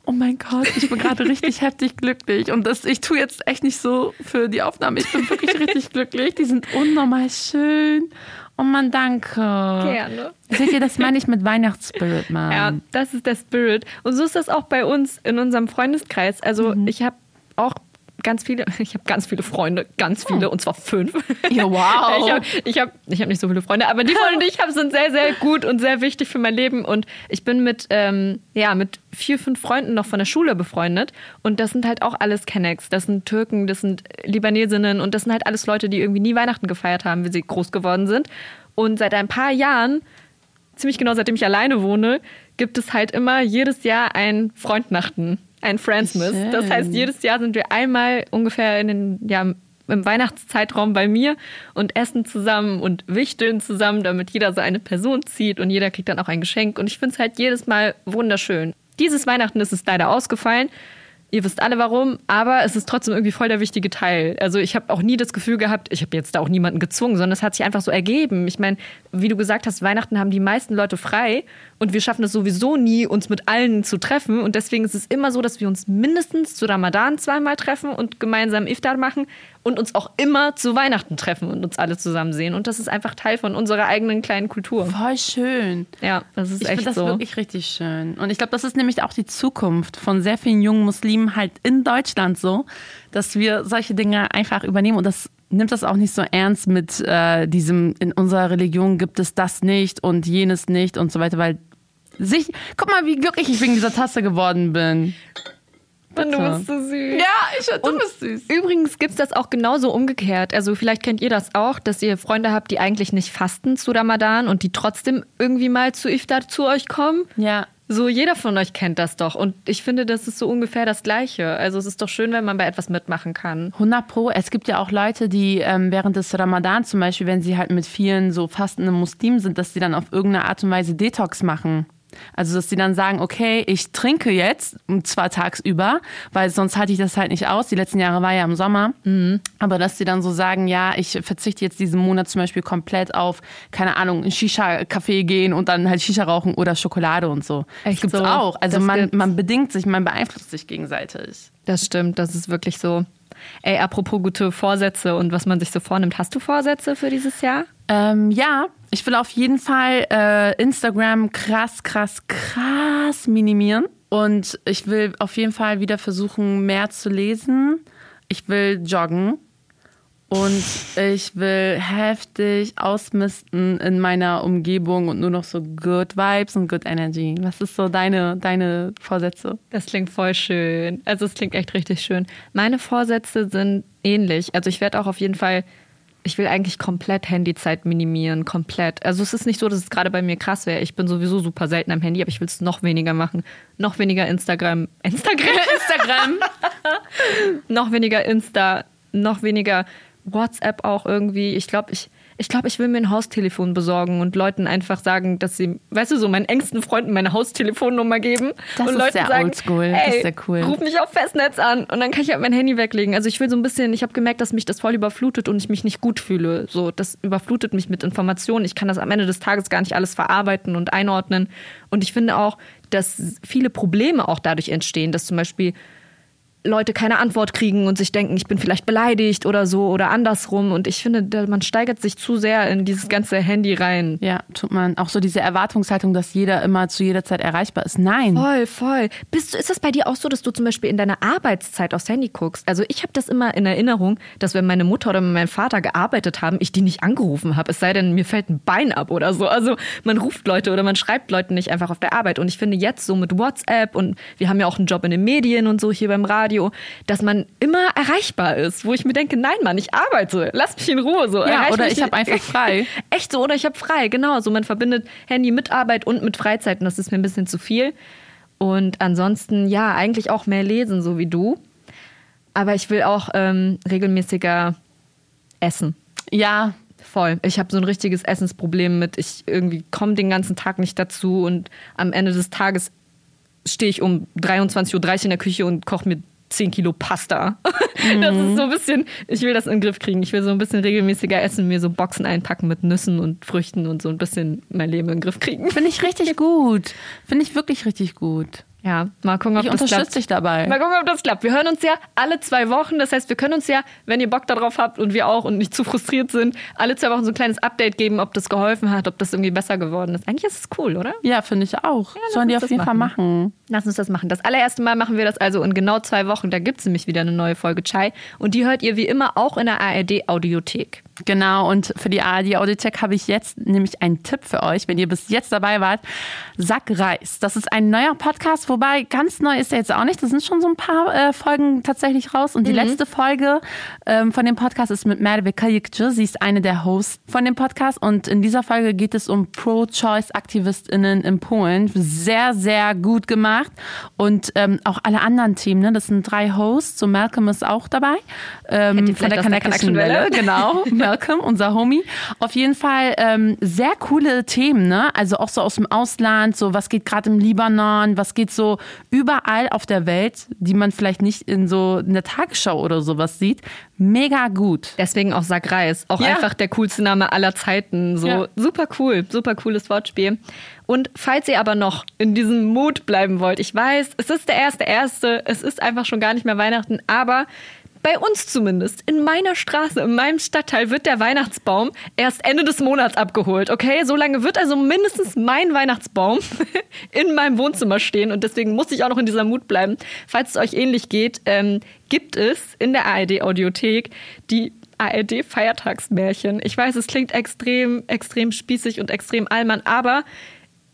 Oh mein Gott, ich bin gerade richtig heftig glücklich. Und das, ich tue jetzt echt nicht so für die Aufnahme. Ich bin wirklich richtig [laughs] glücklich. Die sind unnormal schön. Oh Mann, danke. Gerne. Seht ihr, das meine ich mit Weihnachtsspirit, [laughs] Mann. Ja, das ist der Spirit. Und so ist das auch bei uns in unserem Freundeskreis. Also ich habe auch ganz viele, [laughs] ich habe ganz viele Freunde, ganz viele, und zwar fünf. Ja, [laughs] wow. Ich habe ich hab, ich hab nicht so viele Freunde, aber die Freunde, die ich habe, sind sehr, sehr gut und sehr wichtig für mein Leben. Und ich bin mit, ähm, ja, mit vier, fünf Freunden noch von der Schule befreundet. Und das sind halt auch alles Kennex. Das sind Türken, das sind Libanesinnen und das sind halt alles Leute, die irgendwie nie Weihnachten gefeiert haben, wie sie groß geworden sind. Und seit ein paar Jahren ziemlich genau seitdem ich alleine wohne, gibt es halt immer jedes Jahr ein Freundnachten, ein Friendsmas. Das heißt, jedes Jahr sind wir einmal ungefähr in den, ja, im Weihnachtszeitraum bei mir und essen zusammen und wichteln zusammen, damit jeder so eine Person zieht und jeder kriegt dann auch ein Geschenk. Und ich finde es halt jedes Mal wunderschön. Dieses Weihnachten ist es leider ausgefallen. Ihr wisst alle warum, aber es ist trotzdem irgendwie voll der wichtige Teil. Also ich habe auch nie das Gefühl gehabt, ich habe jetzt da auch niemanden gezwungen, sondern es hat sich einfach so ergeben. Ich meine, wie du gesagt hast, Weihnachten haben die meisten Leute frei und wir schaffen es sowieso nie, uns mit allen zu treffen. Und deswegen ist es immer so, dass wir uns mindestens zu Ramadan zweimal treffen und gemeinsam Iftar machen und uns auch immer zu Weihnachten treffen und uns alle zusammen sehen. Und das ist einfach Teil von unserer eigenen kleinen Kultur. Voll schön. Ja, das ist Ich echt finde das so. wirklich richtig schön. Und ich glaube, das ist nämlich auch die Zukunft von sehr vielen jungen Muslimen halt in Deutschland so, dass wir solche Dinge einfach übernehmen und das nimmt das auch nicht so ernst mit äh, diesem, in unserer Religion gibt es das nicht und jenes nicht und so weiter, weil sich, guck mal, wie glücklich ich wegen dieser Tasse geworden bin. Und du bist so süß. Ja, ich, du Und bist süß. Übrigens gibt es das auch genauso umgekehrt. Also vielleicht kennt ihr das auch, dass ihr Freunde habt, die eigentlich nicht fasten zu Ramadan und die trotzdem irgendwie mal zu Iftar zu euch kommen. Ja. So jeder von euch kennt das doch. Und ich finde, das ist so ungefähr das Gleiche. Also es ist doch schön, wenn man bei etwas mitmachen kann. 100 Pro. Es gibt ja auch Leute, die ähm, während des Ramadan zum Beispiel, wenn sie halt mit vielen so fastenden Muslimen sind, dass sie dann auf irgendeine Art und Weise Detox machen. Also, dass sie dann sagen, okay, ich trinke jetzt, und zwar tagsüber, weil sonst halte ich das halt nicht aus. Die letzten Jahre war ja im Sommer. Aber dass sie dann so sagen, ja, ich verzichte jetzt diesen Monat zum Beispiel komplett auf, keine Ahnung, ein Shisha-Café gehen und dann halt Shisha rauchen oder Schokolade und so. Echt das gibt's so? auch. Also Das man, gibt's. man bedingt sich, man beeinflusst sich gegenseitig. Das stimmt, das ist wirklich so. Ey, apropos gute Vorsätze und was man sich so vornimmt. Hast du Vorsätze für dieses Jahr? Ähm, ja, ich will auf jeden Fall äh, Instagram krass, krass, krass minimieren. Und ich will auf jeden Fall wieder versuchen, mehr zu lesen. Ich will joggen. Und ich will heftig ausmisten in meiner Umgebung und nur noch so good vibes und good energy. Was ist so deine, deine Vorsätze? Das klingt voll schön. Also es klingt echt richtig schön. Meine Vorsätze sind ähnlich. Also ich werde auch auf jeden Fall, ich will eigentlich komplett Handyzeit minimieren, komplett. Also es ist nicht so, dass es gerade bei mir krass wäre. Ich bin sowieso super selten am Handy, aber ich will es noch weniger machen. Noch weniger Instagram. [laughs] Instagram? Instagram. [laughs] noch weniger Insta, noch weniger WhatsApp auch irgendwie. Ich glaube, ich, ich glaube, ich will mir ein Haustelefon besorgen und Leuten einfach sagen, dass sie, weißt du, so meinen engsten Freunden meine Haustelefonnummer geben. Das und ist Leuten sehr sagen, oldschool. Ey, Das ist sehr cool. Ruf mich auf Festnetz an und dann kann ich halt mein Handy weglegen. Also ich will so ein bisschen, ich habe gemerkt, dass mich das voll überflutet und ich mich nicht gut fühle. So, das überflutet mich mit Informationen. Ich kann das am Ende des Tages gar nicht alles verarbeiten und einordnen. Und ich finde auch, dass viele Probleme auch dadurch entstehen, dass zum Beispiel Leute keine Antwort kriegen und sich denken, ich bin vielleicht beleidigt oder so oder andersrum. Und ich finde, man steigert sich zu sehr in dieses ganze Handy rein. Ja, tut man. Auch so diese Erwartungshaltung, dass jeder immer zu jeder Zeit erreichbar ist. Nein. Voll, voll. Bist ist das bei dir auch so, dass du zum Beispiel in deiner Arbeitszeit aufs Handy guckst? Also ich habe das immer in Erinnerung, dass wenn meine Mutter oder mein Vater gearbeitet haben, ich die nicht angerufen habe. Es sei denn, mir fällt ein Bein ab oder so. Also man ruft Leute oder man schreibt Leuten nicht einfach auf der Arbeit. Und ich finde jetzt so mit WhatsApp und wir haben ja auch einen Job in den Medien und so hier beim Radio, dass man immer erreichbar ist. Wo ich mir denke, nein Mann, ich arbeite. Lass mich in Ruhe. So. Ja, oder ich habe einfach frei. [laughs] Echt so, oder ich habe frei, genau. So, man verbindet Handy mit Arbeit und mit Freizeit und das ist mir ein bisschen zu viel. Und ansonsten, ja, eigentlich auch mehr lesen, so wie du. Aber ich will auch ähm, regelmäßiger essen. Ja, Voll. Ich habe so ein richtiges Essensproblem mit, ich irgendwie komme den ganzen Tag nicht dazu und am Ende des Tages stehe ich um 23.30 Uhr in der Küche und koche mir 10 Kilo Pasta. Das ist so ein bisschen, ich will das in den Griff kriegen. Ich will so ein bisschen regelmäßiger essen, mir so Boxen einpacken mit Nüssen und Früchten und so ein bisschen mein Leben in den Griff kriegen. finde ich richtig gut. Finde ich wirklich richtig gut. Ja, mal gucken, ob Ich das klappt. unterstütze dich dabei. Mal gucken, ob das klappt. Wir hören uns ja alle zwei Wochen. Das heißt, wir können uns ja, wenn ihr Bock darauf habt und wir auch und nicht zu frustriert sind, alle zwei Wochen so ein kleines Update geben, ob das geholfen hat, ob das irgendwie besser geworden ist. Eigentlich ist es cool, oder? Ja, finde ich auch. lass Sollen die auf jeden Fall machen. Lass uns das machen. Das allererste Mal machen wir das also in genau zwei Wochen. Da gibt es nämlich wieder eine neue Folge Chai. Und die hört ihr wie immer auch in der ARD-Audiothek. Genau, und für die ARD Audiothek habe ich jetzt nämlich einen Tipp für euch, wenn ihr bis jetzt dabei wart. Sack Reis. Das ist ein neuer Podcast, wobei ganz neu ist er jetzt auch nicht. Da sind schon so ein paar äh, Folgen tatsächlich raus. Und die letzte Folge ähm, von dem Podcast ist mit Merve Kajikce. Sie ist eine der Hosts von dem Podcast. Und in dieser Folge geht es um Pro-Choice-AktivistInnen in Polen. Sehr, sehr gut gemacht. Und ähm, auch alle anderen Themen. Ne? Das sind drei Hosts. So Malcolm ist auch dabei. Ähm, aus der Connection Welle? Genau, [laughs] Malcolm, unser Homie. Auf jeden Fall ähm, sehr coole Themen, ne? Also auch so aus dem Ausland, so was geht gerade im Libanon, was geht so überall auf der Welt, die man vielleicht nicht in so in der Tagesschau oder sowas sieht. Mega gut. Deswegen auch Sack Reis. Auch Ja. einfach der coolste Name aller Zeiten. So Ja. super cool, super cooles Wortspiel. Und falls ihr aber noch in diesem Mut bleiben wollt, ich weiß, es ist der erste erste, es ist einfach schon gar nicht mehr Weihnachten, aber bei uns zumindest, in meiner Straße, in meinem Stadtteil wird der Weihnachtsbaum erst Ende des Monats abgeholt. Okay, so lange wird also mindestens mein Weihnachtsbaum [laughs] in meinem Wohnzimmer stehen und deswegen muss ich auch noch in dieser Mut bleiben. Falls es euch ähnlich geht, ähm, gibt es in der ARD-Audiothek die ARD-Feiertagsmärchen. Ich weiß, es klingt extrem, extrem spießig und extrem allmann, aber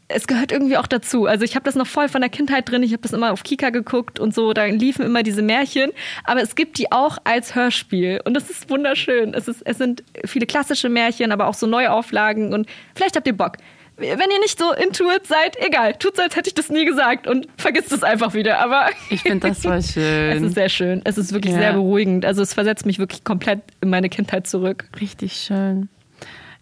es gehört irgendwie auch dazu. Also ich habe das noch voll von der Kindheit drin. Ich habe das immer auf Kika geguckt und so. Da liefen immer diese Märchen. Aber es gibt die auch als Hörspiel. Und das ist wunderschön. Es, ist, es sind viele klassische Märchen, aber auch so Neuauflagen. Und vielleicht habt ihr Bock. Wenn ihr nicht so into it seid, egal. Tut so, als hätte ich das nie gesagt und vergisst es einfach wieder. Aber Ich finde das [laughs] es schön. ist sehr schön. Es ist wirklich Ja. sehr beruhigend. Also es versetzt mich wirklich komplett in meine Kindheit zurück. Richtig schön.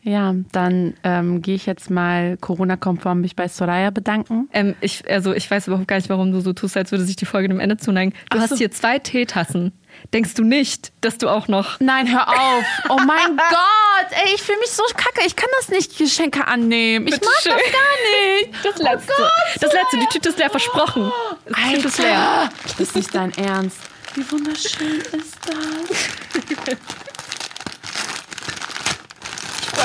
Ja, dann ähm, gehe ich jetzt mal Corona-konform mich bei Soraya bedanken. Ähm, ich, also ich weiß überhaupt gar nicht, warum du so tust, als würde sich die Folge dem Ende zuneigen. Du Ach hast so. hier zwei Teetassen. Denkst du nicht, dass du auch noch. Nein, hör auf. Oh mein [laughs] Gott, ey, ich fühle mich so kacke. Ich kann das nicht Geschenke annehmen. Ich mag schön. das gar nicht. [laughs] Das letzte. Gott, das letzte, die Tüte ist leer versprochen. Die Tüte ist leer. Das ist nicht dein Ernst. Wie wunderschön ist das? [laughs]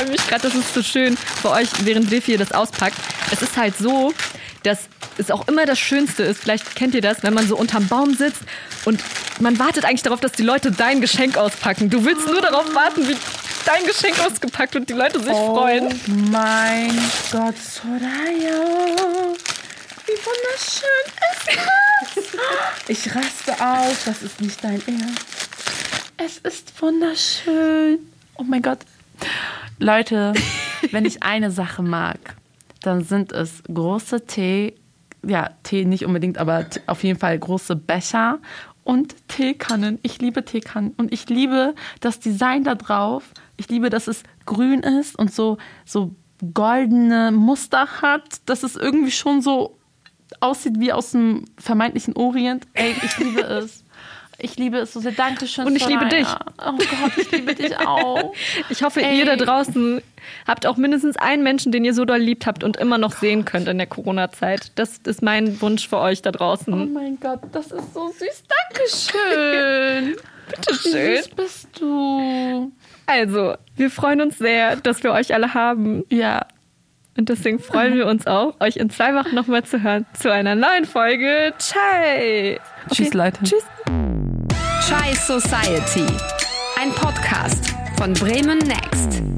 Ich freue mich gerade, das ist so schön für euch, während Wilfi das auspackt. Es ist halt so, dass es auch immer das Schönste ist. Vielleicht kennt ihr das, wenn man so unterm Baum sitzt und man wartet eigentlich darauf, dass die Leute dein Geschenk auspacken. Du willst nur darauf warten, wie dein Geschenk ausgepackt und die Leute sich freuen. Oh mein Gott, Soraya. Wie wunderschön ist das? Ich raste aus. Das ist nicht dein Ernst. Es ist wunderschön. Oh mein Gott. Leute, wenn ich eine Sache mag, dann sind es große Tee, ja, Tee nicht unbedingt, aber auf jeden Fall große Becher und Teekannen. Ich liebe Teekannen und ich liebe das Design da drauf. Ich liebe, dass es grün ist und so, so goldene Muster hat, dass es irgendwie schon so aussieht wie aus dem vermeintlichen Orient. Ey, ich liebe [laughs] es. Ich liebe es so sehr. Dankeschön. Und ich liebe Soraya. dich. Oh Gott, ich liebe dich auch. [laughs] Ich hoffe, Ey. ihr da draußen habt auch mindestens einen Menschen, den ihr so doll liebt habt und immer noch sehen könnt in der Corona-Zeit. Das ist mein Wunsch für euch da Oh draußen. mein Gott, das ist so süß. Dankeschön. [laughs] Bitte Wie süß bist du. Also, wir freuen uns sehr, dass wir euch alle haben. Ja. Und deswegen freuen wir uns auch, euch in zwei Wochen nochmal zu hören zu einer neuen Folge. Chai! Tschüss, Leute. Tschüss. Chai Society. Ein Podcast von Bremen Next.